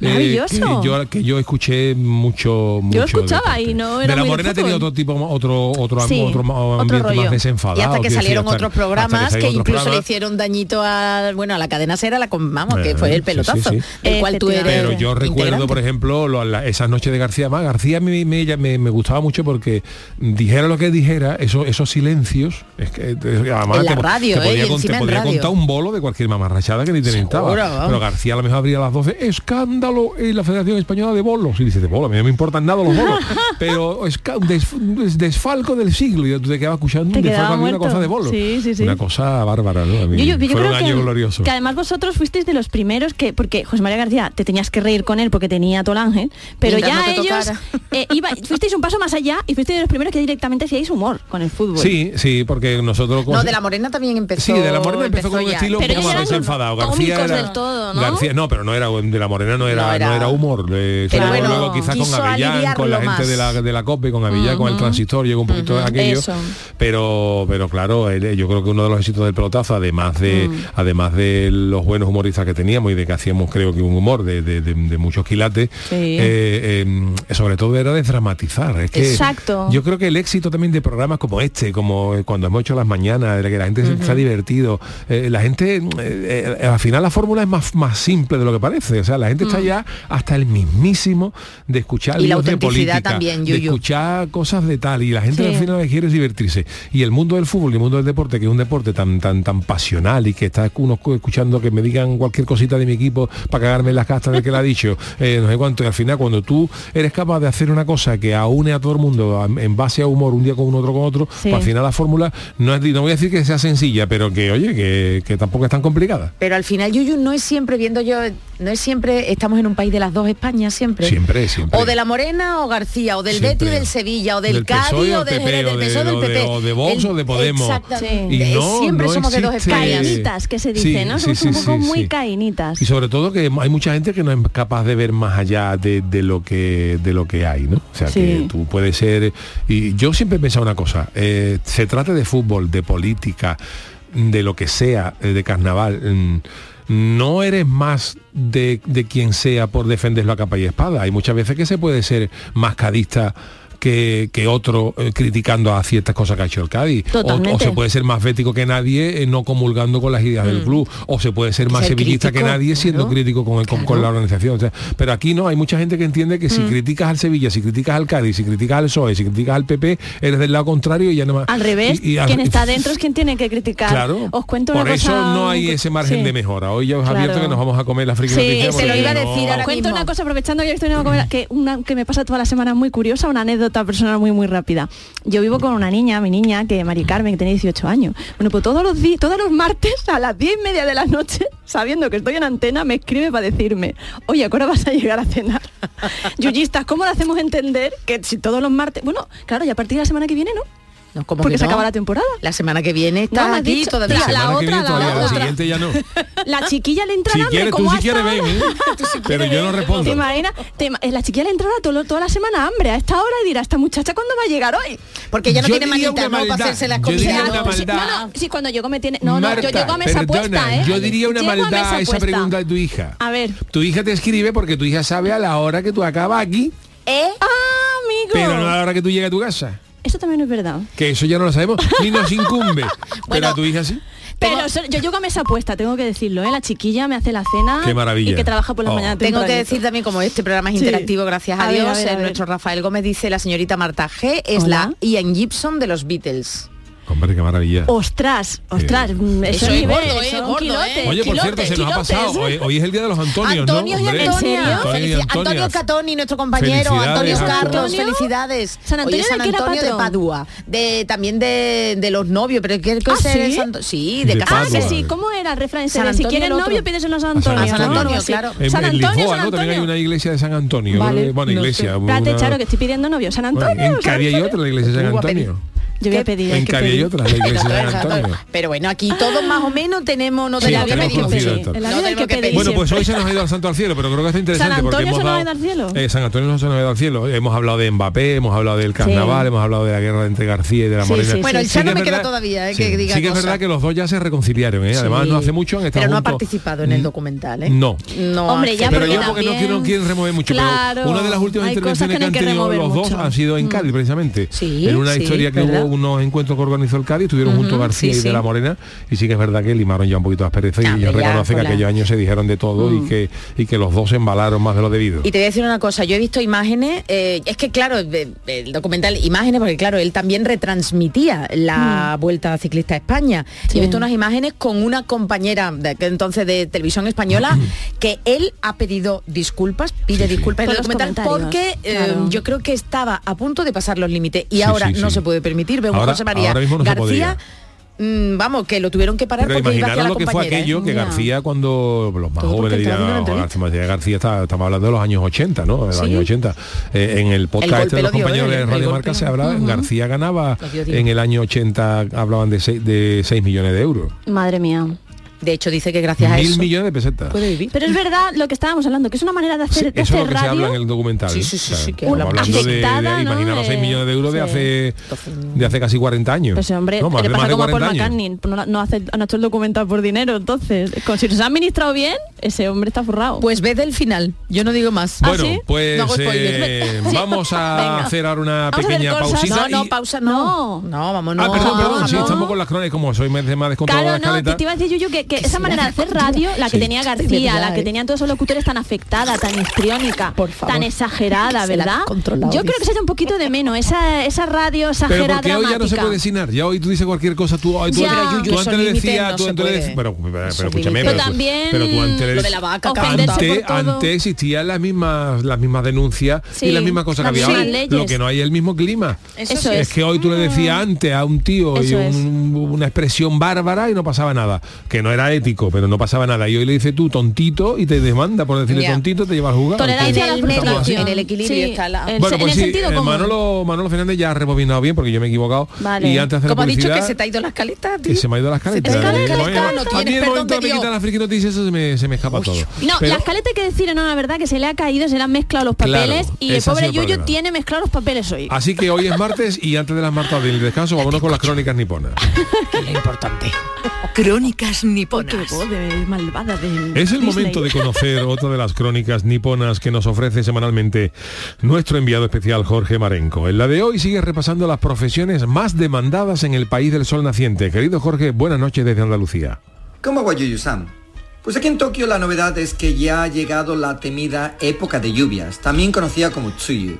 Maravilloso. que, yo, que yo escuché mucho, mucho escuchaba deporte. y no de era la muy de Morena tenía otro tipo otro otro, Sí, otro, ambiente rollo. más desenfadado Y hasta que decir, salieron hasta- otros programas que, incluso le hicieron dañito a bueno a la cadena cera la con- vamos que Eh, fue el pelotazo sí, sí. el cual tú eres Efectivamente. pero yo recuerdo integrante. por ejemplo lo- la- esas noches de García más García me, me, me- me gustaba mucho porque dijera lo que dijera eso, esos silencios es que eh, además En la te, radio, te ¿eh? podía, Y con- te encima en podía radio. contar un bolo de cualquier mamarrachada que ni te Seguro, pero García a lo mejor abría a las 12 escándalo en la Federación Española de Bolos y dice de bolos a mí no me importan nada los bolos pero es des- desfalco del siglo y tú te quedabas escuchando Te un quedaba desfalco de una cosa de bolos Sí, sí, sí. una cosa bárbara ¿no? A mí Yo, yo- yo fue creo un que, año glorioso que además vosotros fuisteis de los primeros que, porque José María García te tenías que reír con él porque tenía todo el ángel, pero Mientras ya no ellos eh, iba- fuisteis un paso más allá y fuisteis de los primeros que directamente hacíais humor con el fútbol. sí sí porque nosotros no de la morena también empezó Sí, de la Morena empezó, con un estilo un Pero poco más desenfadado. García era, del todo, ¿no? García, no, pero no era de la Morena no era, No no era- era, humor. eh, Pero bueno, luego quizás con Avellán, con la gente de la, de la COPE, con Avellán, con el transistor, llegó un poquito de aquello. Eso. Pero, pero claro, él- yo creo que uno de los éxitos del pelotazo, además de, Mm. además de los buenos humoristas que teníamos y de que hacíamos creo que un humor de, de- de- de muchos quilates, Sí. eh, eh, sobre todo era desdramatizar. Es que Exacto. Yo creo que el éxito también de programas como este, como eh, cuando hemos hecho las mañanas, de que la gente se está divertido, eh, la gente, eh, eh, al final la fórmula es más, más simple de lo que parece. O sea, la gente está hasta el mismísimo de escuchar. Y la de autenticidad política, también, de escuchar cosas de tal, y la gente Sí. al final lo que quiere es divertirse. Y el mundo del fútbol y el mundo del deporte, que es un deporte tan tan tan pasional y que está uno escu- escuchando que me digan cualquier cosita de mi equipo para cagarme en las castas del que la ha dicho, eh, no sé cuánto, y al final cuando tú eres capaz de hacer una cosa que aúne a todo el mundo a- en base a humor, un día con uno, otro con otro, Sí. pues al final la fórmula no es, no voy a decir que sea sencilla, pero que oye, que, que tampoco es tan complicada. pero al final Yuyu no es siempre viendo yo no es siempre estamos en un país de las dos Españas siempre Siempre, siempre. o de la Morena o García o del Siempre. Betis del Sevilla o del, Del Cádiz PSOE o o del Jerez, o del de- PSOE o del o de- PP o de Vox o de Podemos. exactamente Y no, siempre no somos de dos Españas Cainitas, que se dice, Sí, ¿no? Somos sí, un poco sí, muy cainitas. Y sobre todo que hay mucha gente que no es capaz de ver más allá de, de lo que de lo que hay, ¿no? O sea que tú puedes ser. Y yo siempre he pensado una cosa, eh, se trata de fútbol, de política, de lo que sea, eh, de carnaval. No eres más de, de quien sea por defenderlo a capa y espada. Hay muchas veces que se puede ser más cadista que, que otro eh, criticando a ciertas cosas que ha hecho el Cádiz. O- se puede ser más bético que nadie eh, no comulgando con las ideas del club. O se puede ser más Ser sevillista que nadie siendo claro. crítico con, el, con, con la organización. O sea, pero aquí no, hay mucha gente que entiende que si Mm. criticas al Sevilla, si criticas al Cádiz, si criticas al PSOE, si criticas al PP, eres del lado contrario y ya no más. Al revés, y- y al- quien está dentro es quien tiene que criticar. Claro. Os cuento una Por eso cosa- no hay ese margen Sí. de mejora. Hoy ya os Claro. abierto que nos vamos a comer la friki Sí, se lo iba a no- decir ahora Os cuento mismo. una cosa aprovechando que estoy en una, que, una que me pasa toda la semana muy curiosa, una anécdota anécdota personal muy, muy rápida. Yo vivo con una niña, mi niña, que Mari Carmen, que tiene 18 años. Bueno, pues todos los, di- todos los martes a las 10 y media de la noche, sabiendo que estoy en antena, me escribe para decirme, oye, ¿a qué hora vas a llegar a cenar? Yuyistas, ¿cómo le hacemos entender que si todos los martes... Bueno, claro, y a partir de la semana que viene, ¿no? No, ¿cómo Porque que se no? acaba la temporada. La semana que viene está No, aquí dicho- todavía. La- semana que otra, viene la todavía, la otra. siguiente ya no. La chiquilla le entra Si hambre, quieres, tú como si hasta quieres ven. ¿eh? pero yo no ¿Te respondo. imaginas? Te eh, la chiquilla le entrará todo, toda la semana hambre a esta hora y dirá, esta muchacha cuándo va a llegar hoy. Porque ella no Yo tiene manita, una ¿no? Para hacerse las Yo comidas. diría ¿no? una Sí, maldad. no, no, sí, cuando yo me tiene... No, no, yo Marta, llego a mesa perdona, puesta, ¿eh? Yo diría una Llego maldad a esa pregunta de tu hija. A ver. Tu hija te escribe porque tu hija sabe a la hora que tú acabas aquí, ¿Eh? ¡Ah, amigo! pero no a la hora que tú llegas a tu casa. Eso también es verdad. Que eso ya no lo sabemos, ni nos incumbe. pero Bueno, a tu hija sí. Pero yo llego a mesa puesta, tengo que decirlo, ¿eh? La chiquilla me hace la cena Qué maravilla. y que trabaja por la Oh. mañana Tengo que decir también, como este programa es Sí. interactivo, gracias a, A ver, Dios, a ver, a eh, ver. nuestro Rafael Gómez dice la señorita Marta G es Hola. la Ian Gibson de los Beatles. Hombre, qué maravilla. Ostras, ostras, mm, eso, Eso es nivel, gordo, ¿eh? son Gordo, ¿eh? quilotes, Oye, por cierto, se nos ha pasado. Hoy, hoy es el día de los Antonios, Antonio ¿no? y Antonia. Antonio y. Antonio Catoni, nuestro compañero, Antonio. Carlos, Antonio. felicidades. San Antonio Hoy es de San Antonio de? Padua, de también de, de los novios, pero ¿qué qué ¿Ah, sí? Santo- Sí, de, De Ah, que sí, ¿cómo era el refrán San si Antonio quieres novio pides en San San Antonio? San Antonio, claro. En, San en Antonio, Lisboa, San ¿no? También hay una iglesia de San Antonio. Vale, bueno, no iglesia. Espérate, Charo, que estoy pidiendo novio. San Antonio. en San Cari hay otra, la iglesia de San. Antonio. Yo voy a pedir. En Cari hay otra, la iglesia de San Antonio. Pero bueno, aquí todos más o menos tenemos, no Sí, tenemos que pedir. Sí. Bueno, pues hoy se nos ha ido al santo al cielo, pero creo que está interesante San porque Antonio hemos se nos ha ido al cielo. Eh, San Antonio no se nos ha ido al cielo. Hemos hablado de Mbappé, hemos hablado del carnaval, hemos hablado de la guerra entre García y de la Sí, Morena. sí, Bueno, el Sí Chano me queda todavía, eh, sí, que diga Sí que es verdad que los dos ya se reconciliaron, ¿eh? Además Sí. no hace mucho han estado Pero no ha participado en el documental, ¿eh? No. No Hombre, ya Pero porque yo porque no quieren remover mucho. Claro, pero una de las últimas intervenciones que han tenido los dos han sido en Cádiz, precisamente. Sí, en una sí, historia que hubo unos encuentros que organizó el Cádiz, estuvieron juntos García sí, y de la Morena, y sí que es verdad que limaron ya un poquito las perezas y ellos reconocen que aquellos años se dijeron de todo y que y que los dos se embalaron más de lo debido. Y te voy a decir una cosa, yo he visto imágenes, eh, es que claro, el documental, imágenes, porque claro, él también retransmitía la Vuelta Ciclista a España. Y Sí. he visto unas imágenes con una compañera de aquel entonces de televisión española que él ha pedido disculpas, pide Sí, sí. disculpas en Por el documental porque eh, yo creo que estaba a punto de pasar los límites y Sí, ahora sí, no sí. se puede permitir. Veo un Ahora- José María ahora mismo no se García. mm, vamos, que lo tuvieron que parar Pero porque iba hacia la lo que fue compañera. ¿eh? aquello que. García cuando los más jóvenes dirán, viendo una "No, entrevista". García García está, estamos hablando de los años 80, ¿no? De los Sí. años 80. Eh, en el podcast golpe este de los dio, compañeros de El Radio Marca se hablaba, García ganaba Lo dio, dio. en el año 80 hablaban de 6, de 6 millones de euros. Madre mía. De hecho, dice que gracias a Mil eso millones de pesetas. puede vivir. Pero es verdad lo que estábamos hablando, que es una manera de Sí, hacer, de eso es lo hacer que se habla radio. en el documental. Sí, sí, sí, sí, que hablando de, de- afectada, ¿no? imaginaros 6 De- millones de euros de sí. hace de hace casi 40 años. Pues hombre, No, más le de- más pasa de como a Paul 40 años. McCartney, no, no hace, no ha hecho el documental por dinero, entonces, con- si se ha administrado bien, ese hombre está forrado. Pues ve del final, yo no digo más. ¿Ah, Bueno, sí? pues No eh, vamos a hacer ahora una Vamos a hacer pequeña pausita. No, no, pausa, no. No, vamos, no. Ah, perdón, perdón, sí, estamos con las crónicas, como soy más, más descontrolado Claro, de la no, te iba a decir Yuyu que, que esa manera de hace hacer radio, la que Sí. tenía García, verdad, la que eh. tenían todos los locutores tan afectada, tan histriónica, Por favor. tan exagerada, ¿verdad? Yo creo que se echa un poquito de menos esa, esa radio Pero exagerada porque hoy ya no se puede ya hoy tú dices cualquier cosa, tú, ay, tú, Ya. tú Pero, Yuyu, antes le decías, no tú antes le decías, pero, pero, pero escúchame, pero, Pero también pero tú antes le lo de la vaca antes, existían las mismas las mismas denuncias Sí, y las mismas cosas que había leyes. Lo que no hay es el mismo clima. Eso es. es. que hoy tú le decías antes a un tío y un- una expresión bárbara y no pasaba nada. Que no era ético, pero no pasaba nada. Y hoy le dices tú tontito y te demanda por decirle tontito, te llevas jugado. Tolerancia a la En el en el equilibrio Sí, está la- Bueno, en pues el sí, eh. Manolo, Manolo Fernández ya ha rebobinado bien porque yo me he equivocado. Vale. Y antes de hacer Como la ha dicho que publicidad, se te ha ido la escaleta, que se me ha ido la escaleta. te ha ido la Eh, no a mí tienes el momento de me quitan las friki noticias eso se me, se me escapa todo. No, Pero- la escaleta hay que decir, no, la verdad que se le ha caído, se le han mezclado los papeles Claro, y el pobre problema. tiene mezclados los papeles hoy. Así que hoy es martes y antes de las martas del descanso, vámonos con las crónicas niponas. Que es importante. Crónicas Qué niponas. voz de malvada de Es el Disney. momento de conocer otra de las crónicas niponas que nos ofrece semanalmente nuestro enviado especial Jorge Marenco. En la de hoy sigue repasando las profesiones más demandadas en el país del sol naciente. Querido Jorge, buenas noches desde Andalucía. ¿Cómo va Yuyu-san? Pues aquí en Tokio la novedad es que ya ha llegado la temida época de lluvias, también conocida como Tsuyu.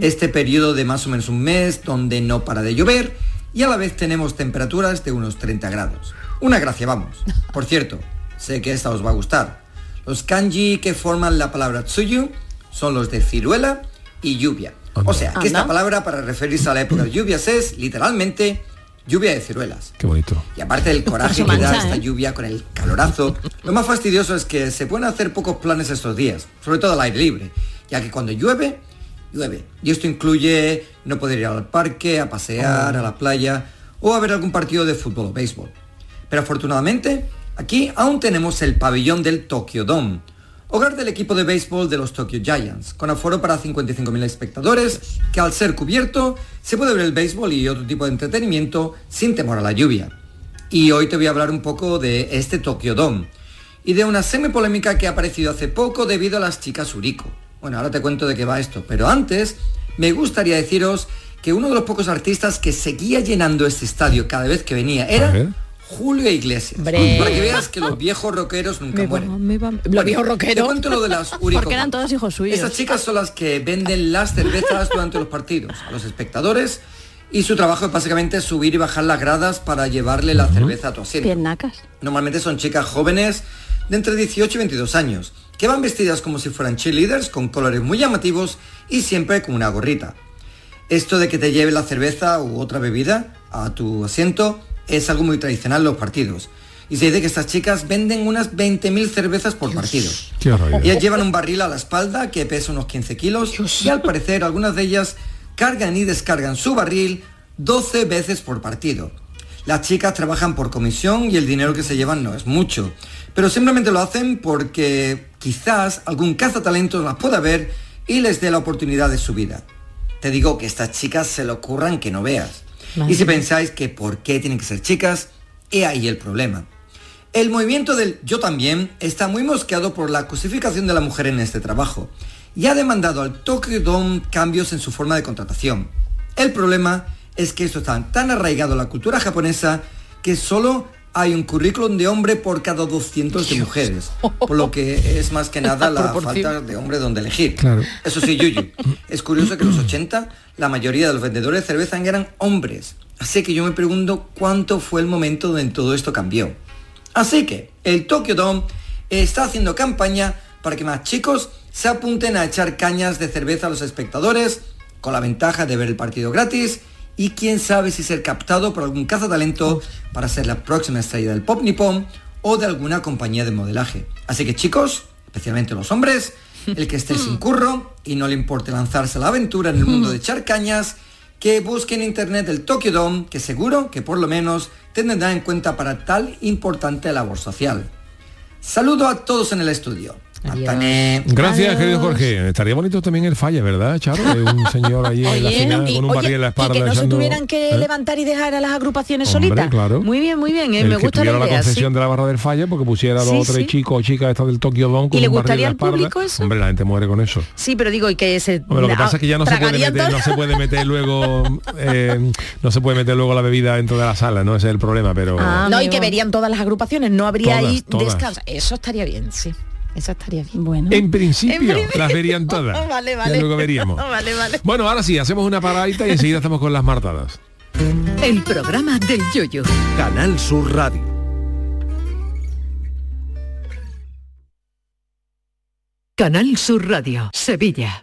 Este periodo de más o menos un mes donde no para de llover y a la vez tenemos temperaturas de unos 30 grados. Una gracia, vamos. Por cierto, sé que esta os va a gustar. Los kanji que forman la palabra Tsuyu son los de ciruela y lluvia. O sea, que esta palabra para referirse a la época de lluvias es literalmente lluvia de ciruelas. Qué bonito. Y aparte del coraje que da esta ¿eh? lluvia con el calorazo, lo más fastidioso es que se pueden hacer pocos planes estos días, sobre todo al aire libre, ya que cuando llueve, llueve. Y esto incluye no poder ir al parque, a pasear, a la playa o a ver algún partido de fútbol o béisbol. Pero afortunadamente, aquí aún tenemos el pabellón del Tokyo Dome, hogar del equipo de béisbol de los Tokyo Giants, con aforo para 55.000 espectadores, que al ser cubierto se puede ver el béisbol y otro tipo de entretenimiento sin temor a la lluvia. Y hoy te voy a hablar un poco de este Tokyo Dome y de una semi-polémica que ha aparecido hace poco debido a las chicas Uriko. Bueno, ahora te cuento de qué va esto, pero antes me gustaría deciros que uno de los pocos artistas que seguía llenando este estadio cada vez que venía era Julio Iglesias. Hombre. Para que veas que los viejos rockeros nunca Me va, mueren. me va. Los viejos Te rockeros. cuento lo de las Uriko. Porque eran todos hijos suyos. Estas chicas son las que venden las cervezas durante los partidos a los espectadores y su trabajo es básicamente subir y bajar las gradas para llevarle la cerveza a tu asiento. Piernacas. Normalmente son chicas jóvenes de entre 18 y 22 años, que van vestidas como si fueran cheerleaders, con colores muy llamativos y siempre con una gorrita. Esto de que te lleve la cerveza u otra bebida a tu asiento es algo muy tradicional los partidos. Y se dice que estas chicas venden unas 20.000 cervezas por partido. Ellas llevan un barril a la espalda que pesa unos 15 kilos y al parecer algunas de ellas cargan y descargan su barril 12 veces por partido. Las chicas trabajan por comisión y el dinero que se llevan no es mucho, pero simplemente lo hacen porque quizás algún cazatalentos las pueda ver y les dé la oportunidad de su vida. Te digo que estas chicas se le ocurran que no veas. Y si pensáis que por qué tienen que ser chicas, he ahí el problema. El movimiento del yo también está muy mosqueado por la cosificación de la mujer en este trabajo y ha demandado al Tokyo Dome cambios en su forma de contratación. El problema es que esto está tan arraigado en la cultura japonesa que solo hay un currículum de hombre por cada 200 de mujeres, por lo que es más que nada la falta de hombre donde elegir. Claro. Eso sí, Yuyu, es curioso que en los 80 la mayoría de los vendedores de cerveza eran hombres, así que yo me pregunto cuánto fue el momento donde todo esto cambió. Así que el Tokyo Dome está haciendo campaña para que más chicos se apunten a echar cañas de cerveza a los espectadores, con la ventaja de ver el partido gratis y quién sabe si ser captado por algún cazatalento para ser la próxima estrella del pop nipón o de alguna compañía de modelaje. Así que chicos, especialmente los hombres, el que esté sin curro y no le importe lanzarse a la aventura en el mundo de echar cañas, que busque en internet el Tokyo Dome, que seguro que por lo menos tendrá en cuenta para tal importante labor social. Saludo a todos en el estudio. Gracias, Adiós. querido Jorge. Estaría bonito también el falle, ¿verdad, Charo? De un señor allí en la final y- con un oye, barril en la y espalda. que no se tuvieran que ¿eh? levantar y dejar a las agrupaciones Hombre, solitas. claro. Muy bien, muy bien, eh, el me que gusta la concesión sí. de la barra del falle porque pusiera a Sí, los tres sí. chicos o chicas estas del Tokyo Dome con ¿Y le un barril gustaría en la al espalda. público eso? Hombre, la gente muere con eso. Sí, pero digo, y que se... Hombre, lo que pasa es que ya no se puede meter, todo. no se puede meter luego, eh, no se puede meter luego la bebida dentro de la sala, no ese es el problema, pero Ah, No, y que verían todas las agrupaciones, no habría ahí descanso. Eso estaría bien, sí. Eso estaría bien. Bueno. en principio En principio. las verían todas. Vale, Ya vale. luego veríamos. Vale, vale. Bueno, ahora sí, hacemos una paradita y enseguida estamos con las martadas. El programa del yoyo. Canal Sur Radio. Canal Sur Radio, Sevilla.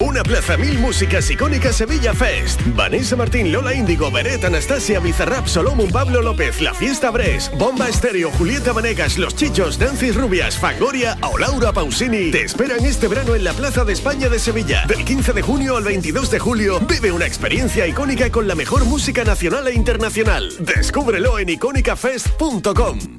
Una plaza mil músicas icónicas Sevilla Fest. Vanessa Martín, Lola Índigo, Beret, Anastasia, Bizarrap, Solomon, Pablo López, La Fiesta Bres, Bomba Estéreo, Julieta Vanegas, Los Chichos, Nancy Rubias, Fangoria o Laura Pausini. Te esperan este verano en la Plaza de España de Sevilla. Del 15 de junio al 22 de julio, vive una experiencia icónica con la mejor música nacional e internacional. Descúbrelo en icónicafest.com.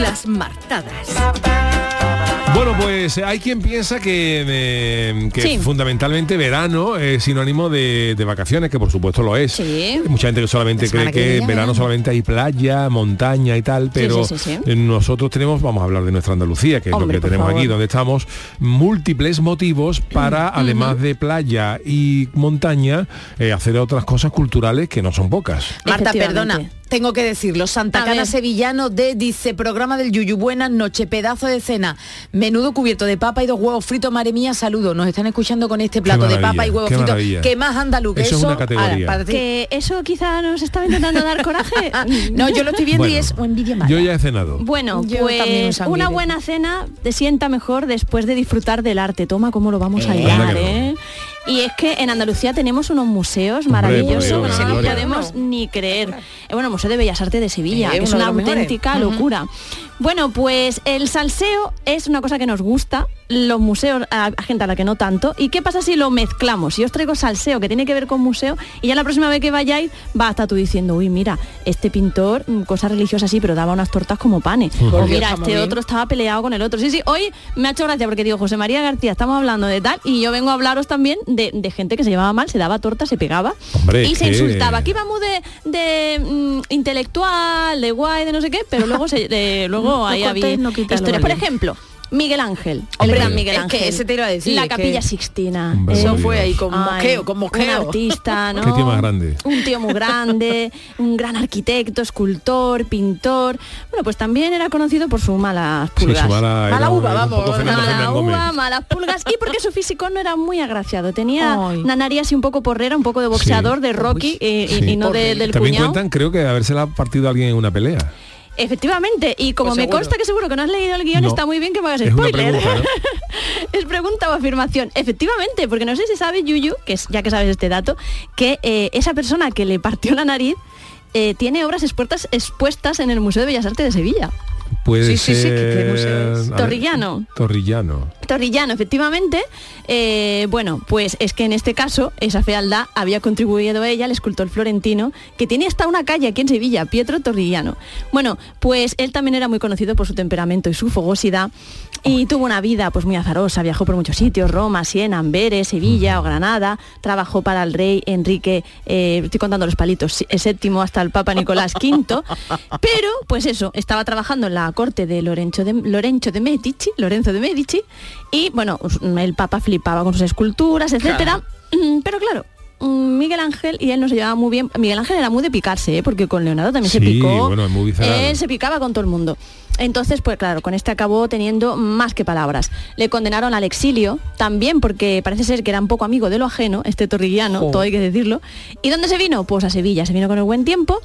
Las Desmartadas. Bueno, pues hay quien piensa que, eh, que Sí. fundamentalmente verano es sinónimo de, de vacaciones, que por supuesto lo es. Sí. Hay mucha gente que solamente La cree que que viene, en verano solamente hay playa, montaña y tal, pero sí, sí, sí. eh, nosotros tenemos, vamos a hablar de nuestra Andalucía, que es lo que tenemos aquí donde estamos, múltiples motivos para, además de playa y montaña, eh, hacer otras cosas culturales que no son pocas. Marta, perdona, tengo que decirlo. Santa Cana. Sevillano de dice programa del Yuyu, buenas noches, pedazo de cena, menudo cubierto de papa y dos huevos fritos, madre mía, saludo. Nos están escuchando con este plato de papa y huevos qué fritos. Que más andaluz que Eso es una categoría. Ahora, para ti. Que eso quizá nos estaba intentando dar coraje. no, yo lo estoy viendo y es o envidia mala. Yo ya he cenado. Bueno, Yo un pues una buena cena te sienta mejor después de disfrutar del arte. Toma cómo lo vamos a Eh. hilar, no. Y es que en Andalucía tenemos unos museos maravillosos Dios, que no podemos ni creer. Eh, bueno, el Museo de Bellas Artes de Sevilla, Eh, que es una mejores. auténtica locura. Bueno, pues el salseo es una cosa que nos gusta, los museos a, gente a la que no tanto. ¿Y qué pasa si lo mezclamos? Si os traigo salseo que tiene que ver con museo y ya la próxima vez que vayáis va a estar tú diciendo, uy, mira, este pintor, mm, cosas religiosas sí, pero daba unas tortas como panes. Por O mira, este bien. otro estaba peleado con el otro. Sí, sí, hoy me ha hecho gracia porque digo, José María García, estamos hablando de tal y yo vengo a hablaros también de, de gente que se llevaba mal, se daba torta, se pegaba Hombre, y se insultaba. Aquí vamos de, de, mm, intelectual, de guay, de no sé qué, pero luego se, de- luego No ahí había cortes, no historias. Por ejemplo, Miguel Ángel, el Hombre, gran Miguel es Ángel. que ese te iba a decir, La es que- capilla Sixtina. Hombre, Eh, Eso fue ahí con mosqueo, con Un mosqueo. artista, ¿no? Qué tío más grande. Un tío muy grande, un gran arquitecto, escultor, pintor. Bueno, pues también era conocido por sus malas Sí, pulgas. su mala, un- uva, un vamos, Mala uva, malas pulgas y porque su físico no era muy agraciado. Tenía Ay. una nariz así un poco porrera, un poco de boxeador, de Rocky y, y- Sí. y no de- del También cuñado. cuentan, creo que haberse la partido a alguien en una pelea. Efectivamente, y como Pues me seguro. consta que seguro que no has leído el guion, No. está muy bien que me hagas Es spoiler. pregunta, ¿no? es pregunta o afirmación. Efectivamente, porque no sé si sabe Yuyu, que es, ya que sabes este dato, que eh, esa persona que le partió la nariz eh, tiene obras expuestas, expuestas en el Museo de Bellas Artes de Sevilla. Puede Sí, sí, sí, ser... ¿qué- qué museo es? a ver, Torrillano. Torrillano. Torrillano, efectivamente. eh, bueno, pues es que en este caso esa fealdad había contribuido ella, el escultor florentino, que tiene hasta una calle aquí en Sevilla, Pietro Torrillano. Bueno, pues él también era muy conocido por su temperamento y su fogosidad y tuvo una vida pues muy azarosa, viajó por muchos sitios, Roma, Siena, Amberes, Sevilla o Granada, trabajó para el rey Enrique, eh, estoy contando los palitos, sí, el séptimo hasta el Papa Nicolás V, pero pues eso, estaba trabajando en la corte de Lorenzo de, Lorenzo de Medici, Lorenzo de Medici, y bueno, el Papa flipaba con sus esculturas, etcétera. Mm, Pero claro, Miguel Ángel y él no se llevaba muy bien. Miguel Ángel era muy de picarse, ¿eh? porque con Leonardo también se Sí, picó. bueno, muy. Él se picaba con todo el mundo. Entonces, pues claro, con este acabó teniendo más que palabras. Le condenaron al exilio, también porque parece ser que era un poco amigo de lo ajeno, este torrillano, todo hay que decirlo. ¿Y dónde se vino? Pues a Sevilla, se vino con el buen tiempo.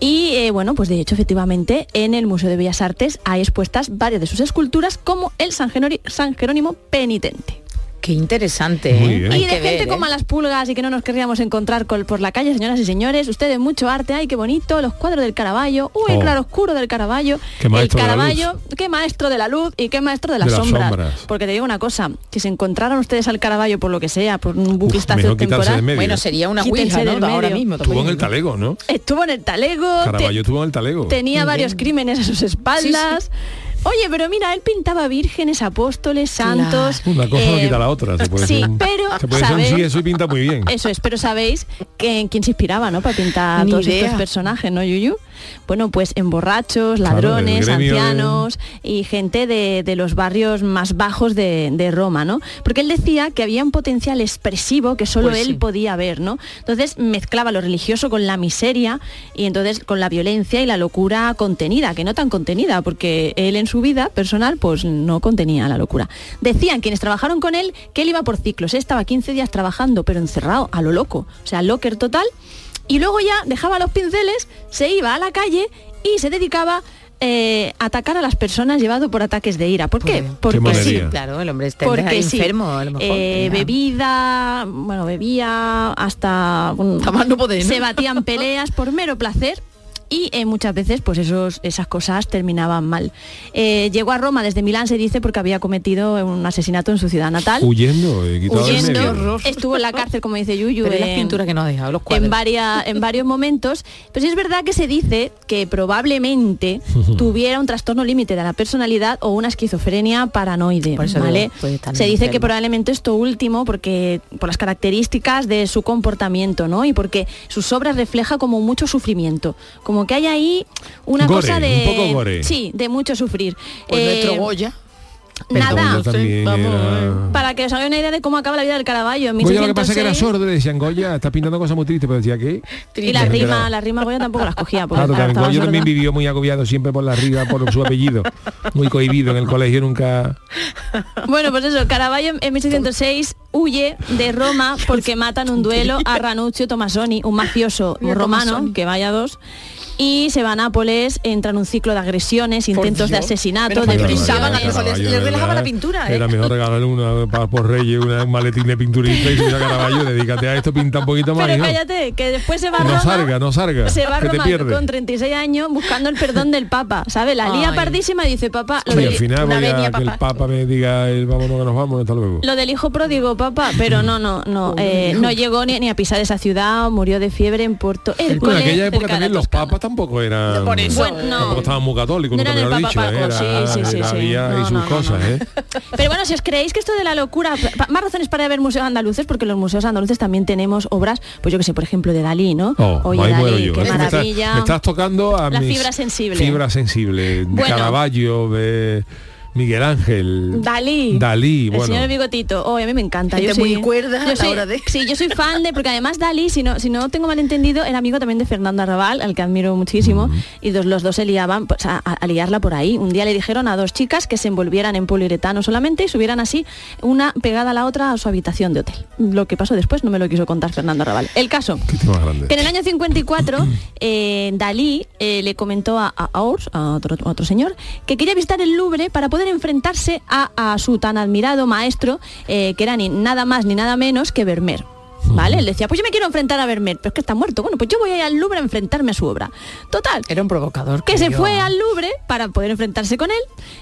Y eh, bueno, pues de hecho, efectivamente, en el Museo de Bellas Artes hay expuestas varias de sus esculturas, como el San, Genori- San Jerónimo penitente. Qué interesante, ¿eh? Y de gente ver, con ¿eh? malas pulgas y que no nos querríamos encontrar por la calle, señoras y señores, ustedes mucho arte, ay, qué bonito, los cuadros del Caravaggio, uy, el Oh. claro oscuro del Caravaggio, Qué el maestro de Caravaggio, qué maestro de la luz y qué maestro de las, De las sombras. sombras. Porque te digo una cosa, si se encontraran ustedes al Caravaggio por lo que sea, por un buquistazo temporal. Bueno, sería una ouija, ¿no? Ahora mismo. Estuvo en el talego, ¿no? estuvo en el talego, te- Caravaggio estuvo en el talego. tenía Muy varios bien. crímenes a sus espaldas. Oye, pero mira, él pintaba vírgenes, apóstoles, santos. Una cosa no eh, quita la otra. Se puede sí, ser un- pero, se puede ser un ¿sabes? sí, eso y pinta muy bien. Eso es, pero sabéis que en quién se inspiraba, ¿no? Para pintar Ni todos idea. estos personajes, ¿no, Yuyu? Bueno, pues en borrachos, ladrones, de- ancianos y gente de, de los barrios más bajos de, de Roma, ¿no? Porque él decía que había un potencial expresivo que solo Pues él sí. podía ver, ¿no? Entonces mezclaba lo religioso con la miseria y entonces con la violencia y la locura contenida, que no tan contenida, porque él en su vida personal pues no contenía la locura. Decían quienes trabajaron con él que él iba por ciclos, él estaba 15 días trabajando, pero encerrado a lo loco, o sea, locker total, y luego ya dejaba los pinceles, se iba a la calle y se dedicaba eh, a atacar a las personas llevado por ataques de ira. ¿Por qué? Qué Porque monería. sí. Claro, el hombre está Porque sí. enfermo, a lo mejor. Eh, bebida, bueno, bebía hasta... poder, ¿no? Se batían peleas por mero placer y eh, muchas veces pues esos, esas cosas terminaban mal. Eh, llegó a Roma desde Milán, se dice, porque había cometido un asesinato en su ciudad natal. Huyendo, eh, Huyendo, estuvo en la cárcel, como dice Yuyu, las en- pinturas que nos ha dejado, los cuadros. en, varia- en varios momentos. Pero sí es verdad que se dice que probablemente tuviera un trastorno límite de la personalidad o una esquizofrenia paranoide. Por eso ¿vale? digo, Se dice que probablemente esto último, porque por las características de su comportamiento, ¿no? Y porque sus obras refleja como mucho sufrimiento. Como que hay ahí una Gore, cosa de. un poco gore. Sí, de mucho sufrir. Pues Eh, nuestro Goya. Nada. Goya también era- Para que os hagáis una idea de cómo acaba la vida del Caravaggio. En Goya lo que pasa es que era 1606, sordo, le decían, Goya, está pintando cosas muy tristes, pero decía que... Y la rima, la rima Goya tampoco las cogía. porque Claro, también, Goya también vivió muy agobiado siempre por la riga, por su apellido. Muy cohibido en el colegio, nunca... Bueno, pues eso, Caravaggio en 1606 huye de Roma porque matan un duelo a Ranuccio Tomasoni, un mafioso romano, que vaya dos, y se va a Nápoles, entra en un ciclo de agresiones, intentos de asesinato, de prisiones. pintaban a Nápoles, Caravaggio, le de relajaba la pintura, ¿eh? Era mejor regalarle una por Reyes, una- un maletín de pinturista y si a Caravaggio, dedícate a esto, pinta un poquito más. Pero hijo. cállate, que después se va a No Roma. salga, no salga, Se va a que te Roma con 36 años buscando el perdón del Papa, ¿sabes? La lía Ay. pardísima dice, papá, lo Y del, al final una voy a que el papá. Papa me diga, el vámonos que nos vamos, hasta luego. lo del hijo pródigo, papá, pero no, no, no, eh, no llegó ni, ni a pisar esa ciudad, murió de fiebre en Porto. Bueno, en Hércules, aquella época también los papas tampoco eran... Por eso. Bueno, no. Tampoco estaban muy católicos, No nunca eran me el lo he dicho. Papa Paco, era- sí, sí, sí, era- sí. había No, y sus no, cosas. ¿eh? Pero bueno, si os creéis que esto de la locura, más razones para ver museos andaluces, porque en los museos andaluces también tenemos obras, pues yo que sé, por ejemplo, de Dalí, ¿no? Oh, Oye, ahí Dalí, yo, qué ¿eh? Me estás- maravilla. Me estás, tocando a La mis fibra sensible. Fibra sensible. Bueno. Caravaggio, de Miguel Ángel. Dalí. Dalí, El bueno. señor Bigotito. Oh, a mí me encanta. Gente yo soy, muy cuerda a yo la soy- hora de- Sí, yo soy fan de, porque además Dalí, si no, si no tengo malentendido, era amigo también de Fernando Arrabal, al que admiro muchísimo, y dos, los dos se liaban pues, a, a- a liarla por ahí. Un día le dijeron a dos chicas que se envolvieran en poliuretano solamente y subieran así una pegada a la otra a su habitación de hotel. Lo que pasó después no me lo quiso contar Fernando Arrabal. El caso, que en el año 54 eh, Dalí eh, le comentó a, a a otro, a otro señor, que quería visitar el Louvre para poder enfrentarse a, a su tan admirado maestro, eh, que era ni nada más ni nada menos que Vermeer. ¿Vale? Él decía, pues yo me quiero enfrentar a Vermeer, pero es que está muerto. Bueno, pues yo voy a ir al Louvre a enfrentarme a su obra. Total. Era un provocador. Que se fue al Louvre para poder enfrentarse con él.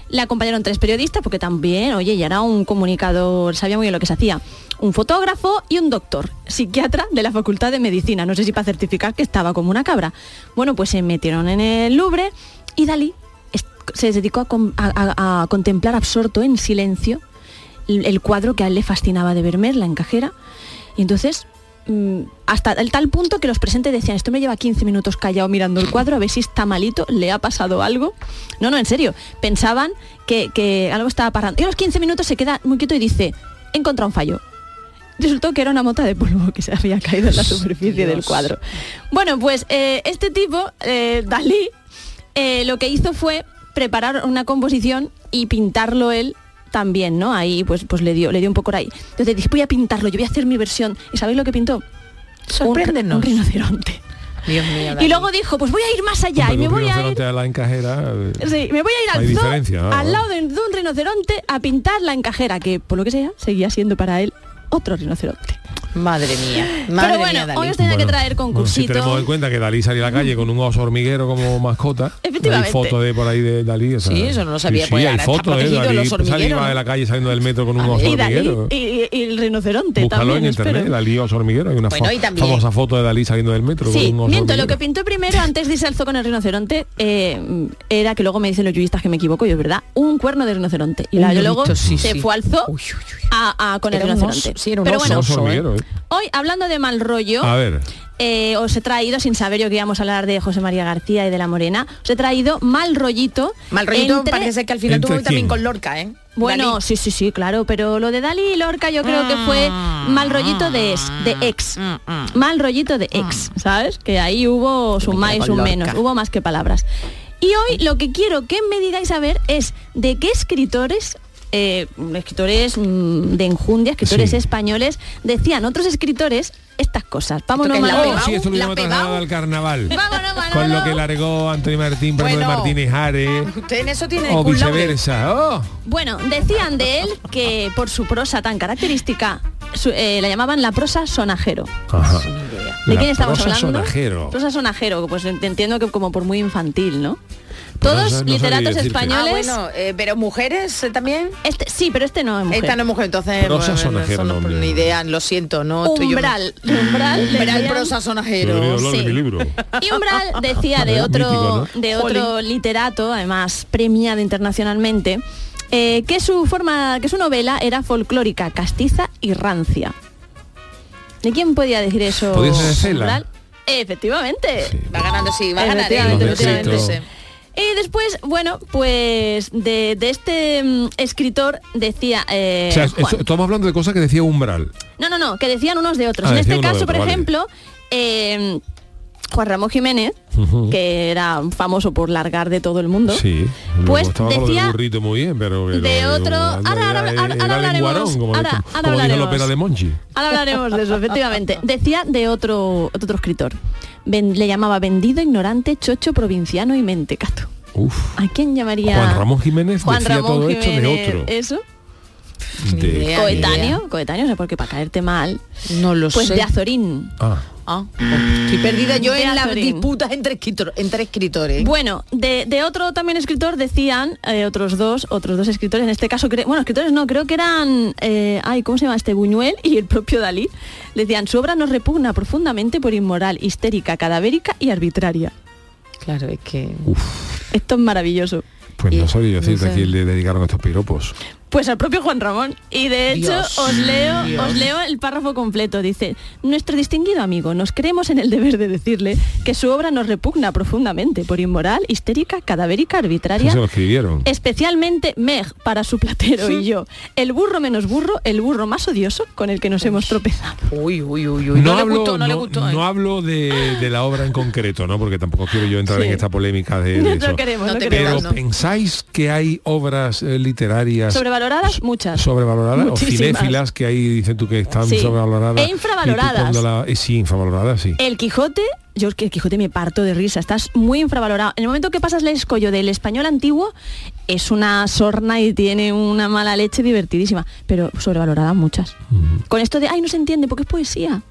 Le acompañaron tres periodistas, porque también, oye, ya era un comunicador, sabía muy bien lo que se hacía. Un fotógrafo y un doctor, psiquiatra de la Facultad de Medicina. No sé si para certificar que estaba como una cabra. Bueno, pues se metieron en el Louvre y Dalí se dedicó a, contemplar absorto en silencio el, el cuadro que a él le fascinaba de Vermeer, la encajera. Y entonces, mm, hasta el tal punto que los presentes decían, esto me lleva 15 minutos callado mirando el cuadro, a ver si está malito, le ha pasado algo. No, no, en serio. Pensaban que, que algo estaba pasando. Y a los 15 minutos se queda muy quieto y dice, he encontrado un fallo. Resultó que era una mota de polvo que se había caído en la superficie del cuadro. Bueno, pues eh, este tipo, eh, Dalí, eh, lo que hizo fue preparar una composición y pintarlo él también, ¿no? Ahí pues, pues le dio, le dio un poco por ahí. Entonces dije, voy a pintarlo, yo voy a hacer mi versión. ¿Y sabéis lo que pintó? Sorpréndenos. un rinoceronte. Dios mío, Y luego dijo, pues voy a ir más allá y me voy a ir a la encajera. eh, Sí, me voy a ir al zoo, diferencia, ¿no? al lado de, de un rinoceronte a pintar la encajera, que por lo que sea, seguía siendo para él otro rinoceronte. Madre mía. Madre Pero bueno, mía, Dalí. hoy os tenía que traer bueno, si concursito. tenemos en cuenta que Dalí salió a la calle con un oso hormiguero como mascota. Efectivamente. Hay fotos de por ahí de Dalí. o sea, Sí, eso no lo sabía, Sí, pues sí, hay fotos, ¿eh? Dalí los hormigueros, iba ¿no? de la calle saliendo del metro con un oso y, Dalí, hormiguero. y, y- y el rinoceronte Búscalo también, en internet, espero. Dalí oso hormiguero. Hay una Bueno, y también- famosa foto de Dalí saliendo del metro Sí, con un oso miento, lo que pintó primero antes de irse al zoo con el rinoceronte eh, era que luego me dicen los yuyistas que me equivoco y es verdad, un cuerno de rinoceronte. Y luego se fue al zoo con el rinoceronte. oso, sí, era un Pero oso, bueno. Hoy hablando de mal rollo, A ver. eh, os he traído, sin saber yo que íbamos a hablar de José María García y de La Morena, os he traído mal rollito. Mal rollito entre- parece ser que al final ¿Entre tuvo también con Lorca, ¿eh? Bueno, Dalí. sí, sí, sí, claro, pero lo de Dalí y Lorca yo creo que fue mal rollito de, ex, de ex. Mal rollito de ex, ¿sabes? Que ahí hubo su más y su menos, hubo más que palabras. Y hoy lo que quiero que me digáis a ver es de qué escritores eh, escritores mm, de enjundia, escritores Sí. españoles, decían otros escritores estas cosas. Vámonos, Pegao, sí, esto lo trasladado al carnaval. Vámonos, Manolo. Con lo que largó Antonio Martín, Pedro de Bueno. Martínez. Usted en eso tiene O viceversa. Oh. Bueno, decían de él que por su prosa tan característica su- eh, la llamaban la prosa sonajero. Ajá. ¿De La quién estamos prosa hablando? sonajero. Prosa sonajero, pues ent- entiendo que como por muy infantil, ¿no? Todos no literatos españoles. Ah, bueno, eh, pero mujeres eh, también. Este, sí, pero este no es mujer. Esta no es mujer, entonces Prosa sonajero, no- no, ni idea, lo siento, no estoy yo- Umbral, umbral, Umbral decían- prosa sonajero. De sí. mi libro. Y Umbral decía de otro, mítico, ¿no? de otro literato, además premiado internacionalmente, eh, que su forma, que su novela era folclórica, castiza y rancia. ¿De quién podía decir eso? ¿Podía ser de Cela? Umbral? Efectivamente. Va ganando, sí, va a Y después, bueno, pues de, de este mm, escritor decía... eh, O sea, Juan- estamos hablando de cosas que decía Umbral. no, no, no, que decían unos de otros. Ah, en este caso, otro, por vale. ejemplo, eh, Juan Ramón Jiménez, Ujú. que era famoso por largar de todo el mundo. Sí. Pues decía burrito muy bien, pero... pero- de otro- ahora- ahora- hablaremos, lenguarón, como, ahora- como- ahora como dijo hablaremos. De Monchi. Ahora hablaremos de eso, efectivamente. Decía de otro, otro escritor. Ven- le llamaba vendido, ignorante, chocho, provinciano y mentecato. Uf. ¿A quién llamaría? Juan Ramón Jiménez Juan decía Ramón todo esto de Jiménez, otro. Eso. De- idea. Coetáneo, coetáneo, o sea, porque para caerte mal. No lo Pues sé. de Azorín. Ah, Ah, estoy perdida yo De en las disputas entre, escritor- entre escritores. Bueno, de, de otro también escritor decían eh, otros dos, otros dos escritores, en este caso, bueno, escritores no, creo que eran, eh, ay, ¿cómo se llama este? Buñuel y el propio Dalí. Decían, su obra nos repugna profundamente por inmoral, histérica, cadavérica y arbitraria. Claro, es que... Esto es maravilloso. pues no sabía yo decirte no a sé. quién le dedicaron estos piropos. Pues al propio Juan Ramón. Y de hecho, Dios, os leo, Dios. os leo el párrafo completo. Dice, nuestro distinguido amigo, nos creemos en el deber de decirle que su obra nos repugna profundamente por inmoral, histérica, cadavérica, arbitraria. Eso se lo escribieron. Especialmente Meg para su platero y yo. El burro menos burro, el burro más odioso con el que nos hemos tropezado. Uy, uy, uy, uy. No, le gustó, no, le gustó. ¿eh? no hablo de, de la obra en concreto, ¿no? Porque tampoco quiero yo entrar Sí. en esta polémica de, de No eso. queremos, No queremos. Pero no. ¿pensáis que hay obras eh, literarias Sobrevaloradas, muchas. sobrevaloradas o cinéfilas que hay, dicen tú que están Sí. sobrevaloradas? E infravaloradas. Tú la- eh, sí, infravaloradas, sí. El Quijote, yo es que el Quijote me parto de risa, estás muy infravalorado. En el momento que pasas el escollo del español antiguo, es una sorna y tiene una mala leche divertidísima, pero sobrevaloradas muchas. Con esto de, ay, no se entiende porque es poesía.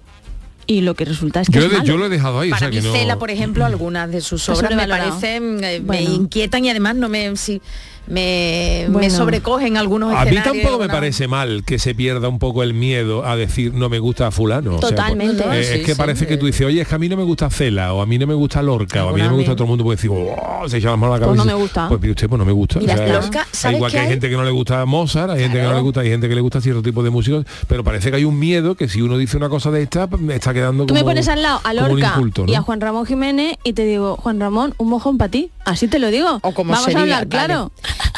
Y lo que resulta es que Yo, es he de- malo. yo lo he dejado ahí, o Para sea mí que no... Cela, por ejemplo, algunas de sus Está obras me parecen, eh, Bueno. me inquietan y además no me, sí, me, sobrecogen algunos A mí tampoco me parece mal que se pierda un poco el miedo a decir no me gusta a fulano. O sea, Totalmente. pues, eh, Sí, es que sí, parece que tú dices, oye, es que a mí no me gusta Cela, o a mí no me gusta Lorca, o a mí no me gusta todo el mundo, puede decir, "Oh", se echa las manos a la Pues cabeza. no y me dice, gusta. Pues mire usted, pues no me gusta. Mira, O sea, Lorca, ¿sabes igual que hay hay? gente que no le gusta Mozart, hay gente que no le gusta, hay gente que le gusta cierto tipo de músicos, pero parece que hay un miedo que si uno dice una cosa de esta, pues, me está quedando Tú como me pones al lado a como un Lorca inculto, y ¿no? a Juan Ramón Jiménez y te digo, Juan Ramón, un mojón para ti. Así te lo digo. O como Vamos a hablar, vale. claro.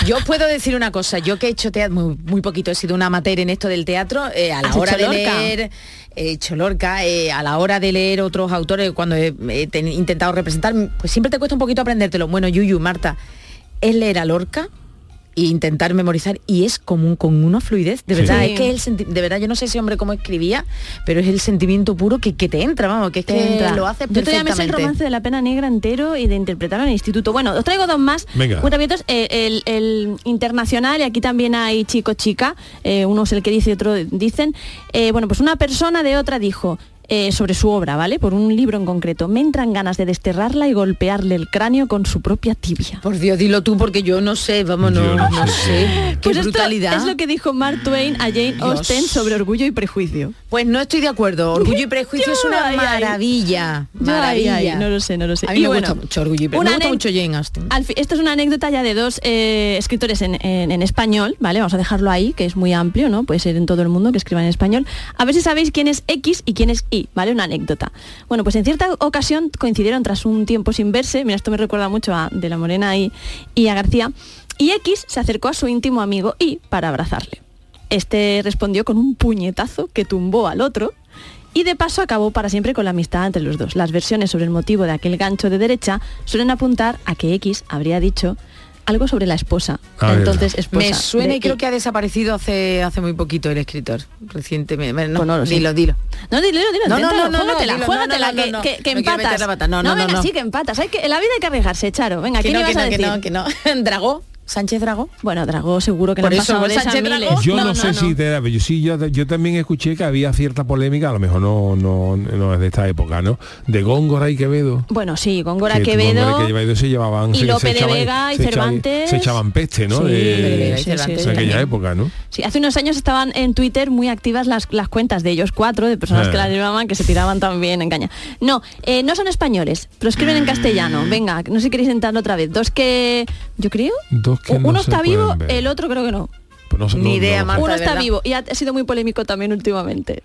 Yo puedo decir una cosa, yo que he hecho teatro muy, muy poquito, he sido una amateur en esto del teatro, eh, a la ¿Has hora de Lorca? leer, he hecho Lorca, eh, a la hora de leer otros autores, cuando he, he ten- intentado representar, pues siempre te cuesta un poquito aprendértelo. Bueno, Yuyu, Marta, es leer a Lorca e intentar memorizar y es como un- con una fluidez, de verdad, Sí. es que el de verdad yo no sé ese hombre cómo escribía, pero es el sentimiento puro que, que te entra, vamos, que es Te que entra. lo hace Yo todavía me sé el perfectamente. romance de la pena negra entero y de interpretarlo en el instituto. Bueno, os traigo dos más. Venga. Muy. Eh, el, el internacional, y aquí también hay chico-chica, eh, uno es el que dice y otro dicen. Eh, bueno, pues una persona de otra dijo, eh, sobre su obra, ¿vale? Por un libro en concreto. Me entran ganas de desterrarla y golpearle el cráneo con su propia tibia. Por Dios, dilo tú porque yo no sé, vamos, Yo no, no no sé. sé. Qué Pues esto brutalidad. es lo que dijo Mark Twain a Jane Dios. Austen sobre orgullo y prejuicio. Pues no estoy de acuerdo. Orgullo y prejuicio es una Ay, maravilla. Yo, Maravilla. ay, no lo sé, no lo sé. A mí Y me bueno, gusta mucho Orgullo y prejuicio. Me gusta mucho Jane Austen. Esto es una anécdota ya de dos eh, escritores en, en- en español, ¿vale? Vamos a dejarlo ahí, que es muy amplio, ¿no? Puede ser en todo el mundo que escriban en español. A ver si sabéis quién es X y quién es Y, ¿vale? Una anécdota. Bueno, pues en cierta ocasión coincidieron tras un tiempo sin verse, mira, esto me recuerda mucho a De la Morena y, y a García, y X se acercó a su íntimo amigo Y para abrazarle. Este respondió con un puñetazo que tumbó al otro y de paso acabó para siempre con la amistad entre los dos. Las versiones sobre el motivo de aquel gancho de derecha suelen apuntar a que X habría dicho algo sobre la esposa. A ver. Entonces, esposa Me suena y creo que ha desaparecido hace hace muy poquito el escritor. Recientemente. Bueno, no, Pues no lo sé. dilo, dilo. No, dilo, dilo, No, no, no, no, juégatela, dilo, no, juégatela, no, no, que, no. que- que No empatas. No, no, no, venga, no. sí que empatas. Hay que, en la vida hay que arriesgarse, Charo. Venga, Que ¿quién no, ibas que a no, que decir? no, que no. Dragó. Sánchez Dragó. Bueno, Dragó seguro que Por han eso, pasado de Sánchez. Dragó. Yo no, sé si te yo sí, yo, yo también escuché que había cierta polémica, a lo mejor no, no, no es de esta época, ¿no? De Góngora y Quevedo. Bueno, sí, Góngora que Quevedo. Góngora y Quevedo se llevaban y se- Lope se de echaban- Vega y se echaban- Cervantes. se echaban peste, ¿no? Sí, de, Cervantes, aquella también. época, ¿no? Sí, hace unos años estaban en Twitter muy activas las, las cuentas de ellos cuatro, de personas Eh. que las llevaban, que se tiraban también en caña. No, eh, no son españoles, pero escriben en castellano. Venga, no sé si queréis intentarlo otra vez. Dos que, yo creo, Dos que no uno se está vivo, ver. el otro creo que no. Pues no sé, no- no lo sé. Uno está vivo y ha, sido muy polémico también últimamente.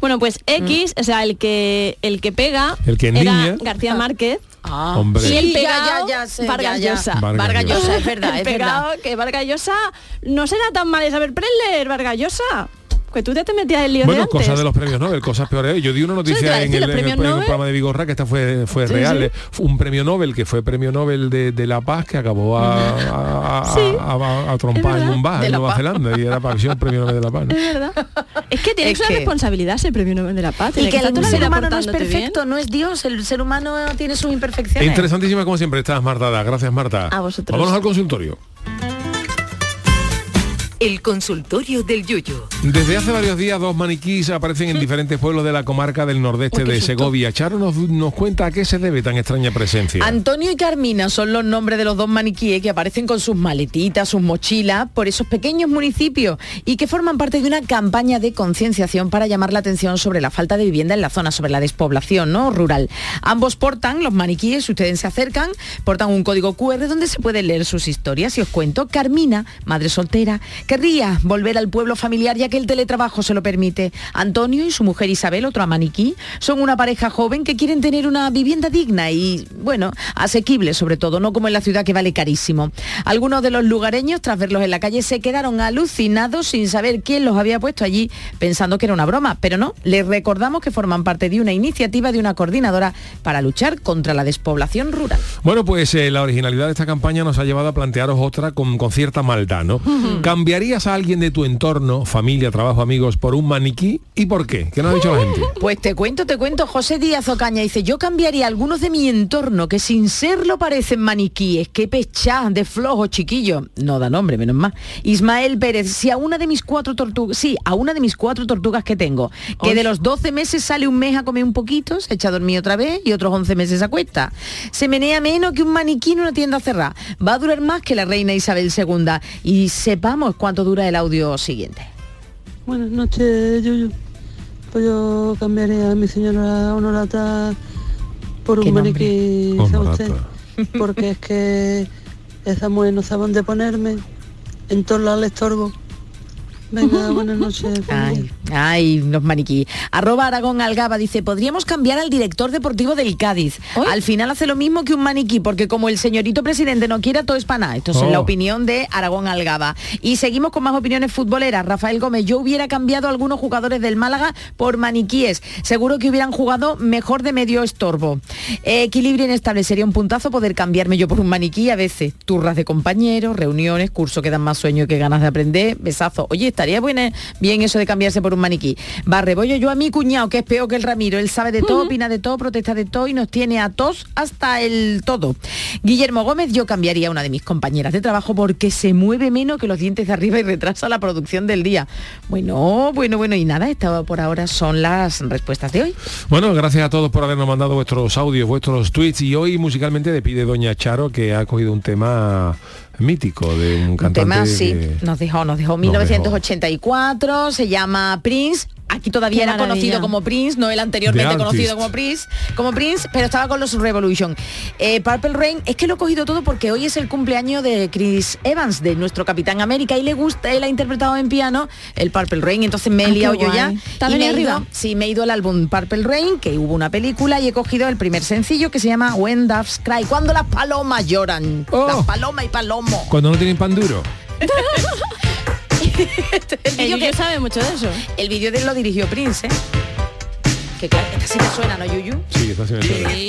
Bueno, pues X, o sea, el que el que pega El que era. García Márquez. Hombre. Y el Sí, ya, pegado, ya, ya sé, Vargas ya, ya. Llosa. Vargas Vargas Llosa, es verdad, el es pegado, verdad. que Vargas Llosa no será tan mal Isabel Preller, Vargas Llosa. Que tú ya te metías en líos de Bueno, antes. cosas de los premios Nobel, cosas peores. Yo di una noticia en decir, el, en el- el programa de Vigorra que esta fue, fue Sí, real. sí. eh. Fue un premio Nobel que fue premio Nobel de, de la paz que acabó a, a, a- Sí. a- a- a trompar en un bar en Nueva paz. Zelanda y era para el premio Nobel de la paz. ¿no? Es verdad. Es que tienes Es una que- responsabilidad ser premio Nobel de la Paz. Y que estar el ser humano no es bien. perfecto, no es Dios, el ser humano tiene sus imperfecciones. Interesantísima como siempre estás, Marta. Da. Gracias, Marta. A vosotros. Vámonos al consultorio. El consultorio del Yuyo. Desde hace varios días dos maniquís aparecen en diferentes pueblos de la comarca del nordeste Uy, de susto. Segovia. Charo nos, nos cuenta a qué se debe tan extraña presencia. Antonio y Carmina son los nombres de los dos maniquíes que aparecen con sus maletitas, sus mochilas por esos pequeños municipios y que forman parte de una campaña de concienciación para llamar la atención sobre la falta de vivienda en la zona, sobre la despoblación ¿no? rural. Ambos portan, los maniquíes, si ustedes se acercan, portan un código QR donde se pueden leer sus historias. Y os cuento, Carmina, madre soltera, querría volver al pueblo familiar ya que el teletrabajo se lo permite. Antonio y su mujer Isabel, otro maniquí, son una pareja joven que quieren tener una vivienda digna y, bueno, asequible sobre todo, no como en la ciudad que vale carísimo. Algunos de los lugareños, tras verlos en la calle, se quedaron alucinados sin saber quién los había puesto allí, pensando que era una broma, pero no, les recordamos que forman parte de una iniciativa de una coordinadora para luchar contra la despoblación rural. Bueno, pues eh, la originalidad de esta campaña nos ha llevado a plantearos otra con, con cierta maldad, ¿no? ¿Cambiarías a alguien de tu entorno, familia, trabajo, amigos, por un maniquí? ¿Y por qué? ¿Qué nos ha dicho la gente? Pues te cuento, te cuento, José Díaz Ocaña dice, yo cambiaría a algunos de mi entorno que sin serlo parecen maniquíes, qué pechá de flojo chiquillo. No da nombre, menos mal. Ismael Pérez, si a una de mis cuatro tortugas, sí, a una de mis cuatro tortugas que tengo, que de los 12 meses sale un mes a comer un poquito, se echa a dormir otra vez y otros 11 meses a cuesta. Se menea menos que un maniquí en una tienda cerrada. Va a durar más que la reina Isabel II. Y sepamos cuánto dura el audio siguiente. Buenas noches, Yuyu. Pues yo cambiaría a mi señora Honorata por ¿Qué un maniquí, ¿sabe usted? Porque es que esa mujer no sabe dónde ponerme. En lados le estorbo. Venga, buenas noches. Ay, ay, los maniquí. Arroba Aragón Algaba dice, podríamos cambiar al director deportivo del Cádiz. Al final hace lo mismo que un maniquí, porque como el señorito presidente no quiere, todo es para nada. Esto es Oh. la opinión de Aragón Algaba. Y seguimos con más opiniones futboleras. Rafael Gómez, yo hubiera cambiado a algunos jugadores del Málaga por maniquíes. Seguro que hubieran jugado mejor de medio estorbo. Eh, equilibrio inestable sería un puntazo poder cambiarme yo por un maniquí a veces. Turras de compañeros, reuniones, cursos que dan más sueño que ganas de aprender. Besazo. Oye, estaría buena, bien eso de cambiarse por un maniquí. Barrebollo yo a mi cuñado, que es peor que el Ramiro. Él sabe de todo, opina de todo, protesta de todo y nos tiene a todos hasta el todo. Guillermo Gómez, yo cambiaría a una de mis compañeras de trabajo porque se mueve menos que los dientes de arriba y retrasa la producción del día. Bueno, bueno, bueno, y nada, esta por ahora son las respuestas de hoy. Bueno, gracias a todos por habernos mandado vuestros audios, vuestros tweets y hoy musicalmente le pide Doña Charo que ha cogido un tema mítico de un Un cantante tema, sí, que- nos dejó, nos dejó Nos 1984, se llama Prince. Aquí todavía Qué era maravilla. conocido como Prince, no el anteriormente conocido como Prince, como Prince, pero estaba con los Revolution. Eh, Purple Rain, es que lo he cogido todo porque hoy es el cumpleaños de Chris Evans, de nuestro Capitán América, y le gusta, él ha interpretado en piano el Purple Rain, entonces me he Ah, liado yo ya. ¿Te has y me he ido- arriba? sí, me he ido al álbum Purple Rain, que hubo una película, y he cogido el primer sencillo que se llama When Doves Cry, cuando las palomas lloran. Oh. Las palomas y palomo. Cuando no tienen pan duro. el vídeo que sabe mucho de eso. el vídeo de él lo dirigió Prince, ¿eh? Que claro, esta sí te suena, ¿no, Yuyu? Sí, está haciendo eso. Sí.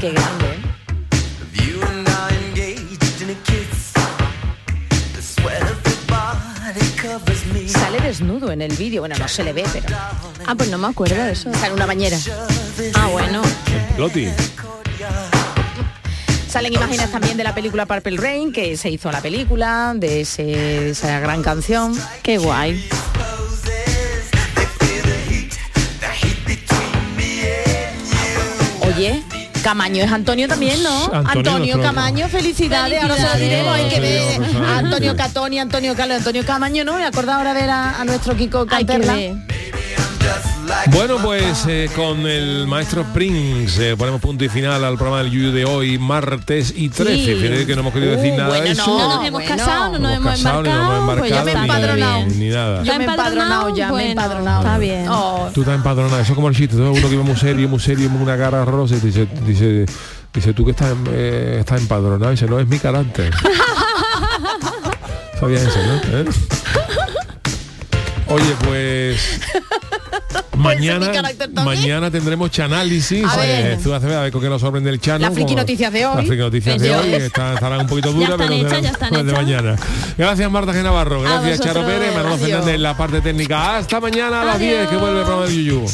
Qué grande, ¿eh? Sale desnudo en el vídeo, bueno, no se le ve, pero Ah, pues no me acuerdo de eso. está en una bañera. Ah, bueno. Loti. Salen imágenes también de la película Purple Rain, que se hizo la película, de, ese- de esa gran canción. Qué guay. Oye, Camaño es Antonio también, ¿no? Antonio, Antonio, Camaño, felicidades. Ahora se lo diremos, hay que ver a Antonio Catoni, Antonio Carlos, Antonio Camaño, ¿no? Me acuerdo ahora de ver a, a nuestro Kiko Hay que Canterla. ver. Bueno, pues eh, con el maestro Prince eh, ponemos punto y final al programa del Yuyu de hoy, martes y 13. Sí. Fíjate que no hemos querido Uh, decir nada bueno, de eso. no, No nos hemos bueno. casado, no nos hemos casado, ni nos hemos embarcado, pues ya ni- todo empadronado. ni, ni nada. Yo me he empadronado ya, me he empadronado. Está bien. Oh, Tú estás empadronado, eso es como el chiste, ¿no? uno que iba muy serio, muy serio, una cara rosa y dice, dice, dice tú que estás, eh, estás empadronado, y dice, no, es mi carácter. Sabías eso, ¿no? ¿Eh? Oye, pues mañana, mañana tendremos chanálisis. A ver. Eh, tú a ver con qué nos sorprende el chano. Las friki noticias de hoy. Las friki noticias de De hoy están- estarán un poquito Ya duras, pero hechas, serán ya están las de hechas. mañana. Gracias Marta G. Navarro, gracias Charo. Pérez, Manolo. Fernández en la parte técnica. Hasta mañana a las Adiós. 10 que vuelve el programa de Yuyu.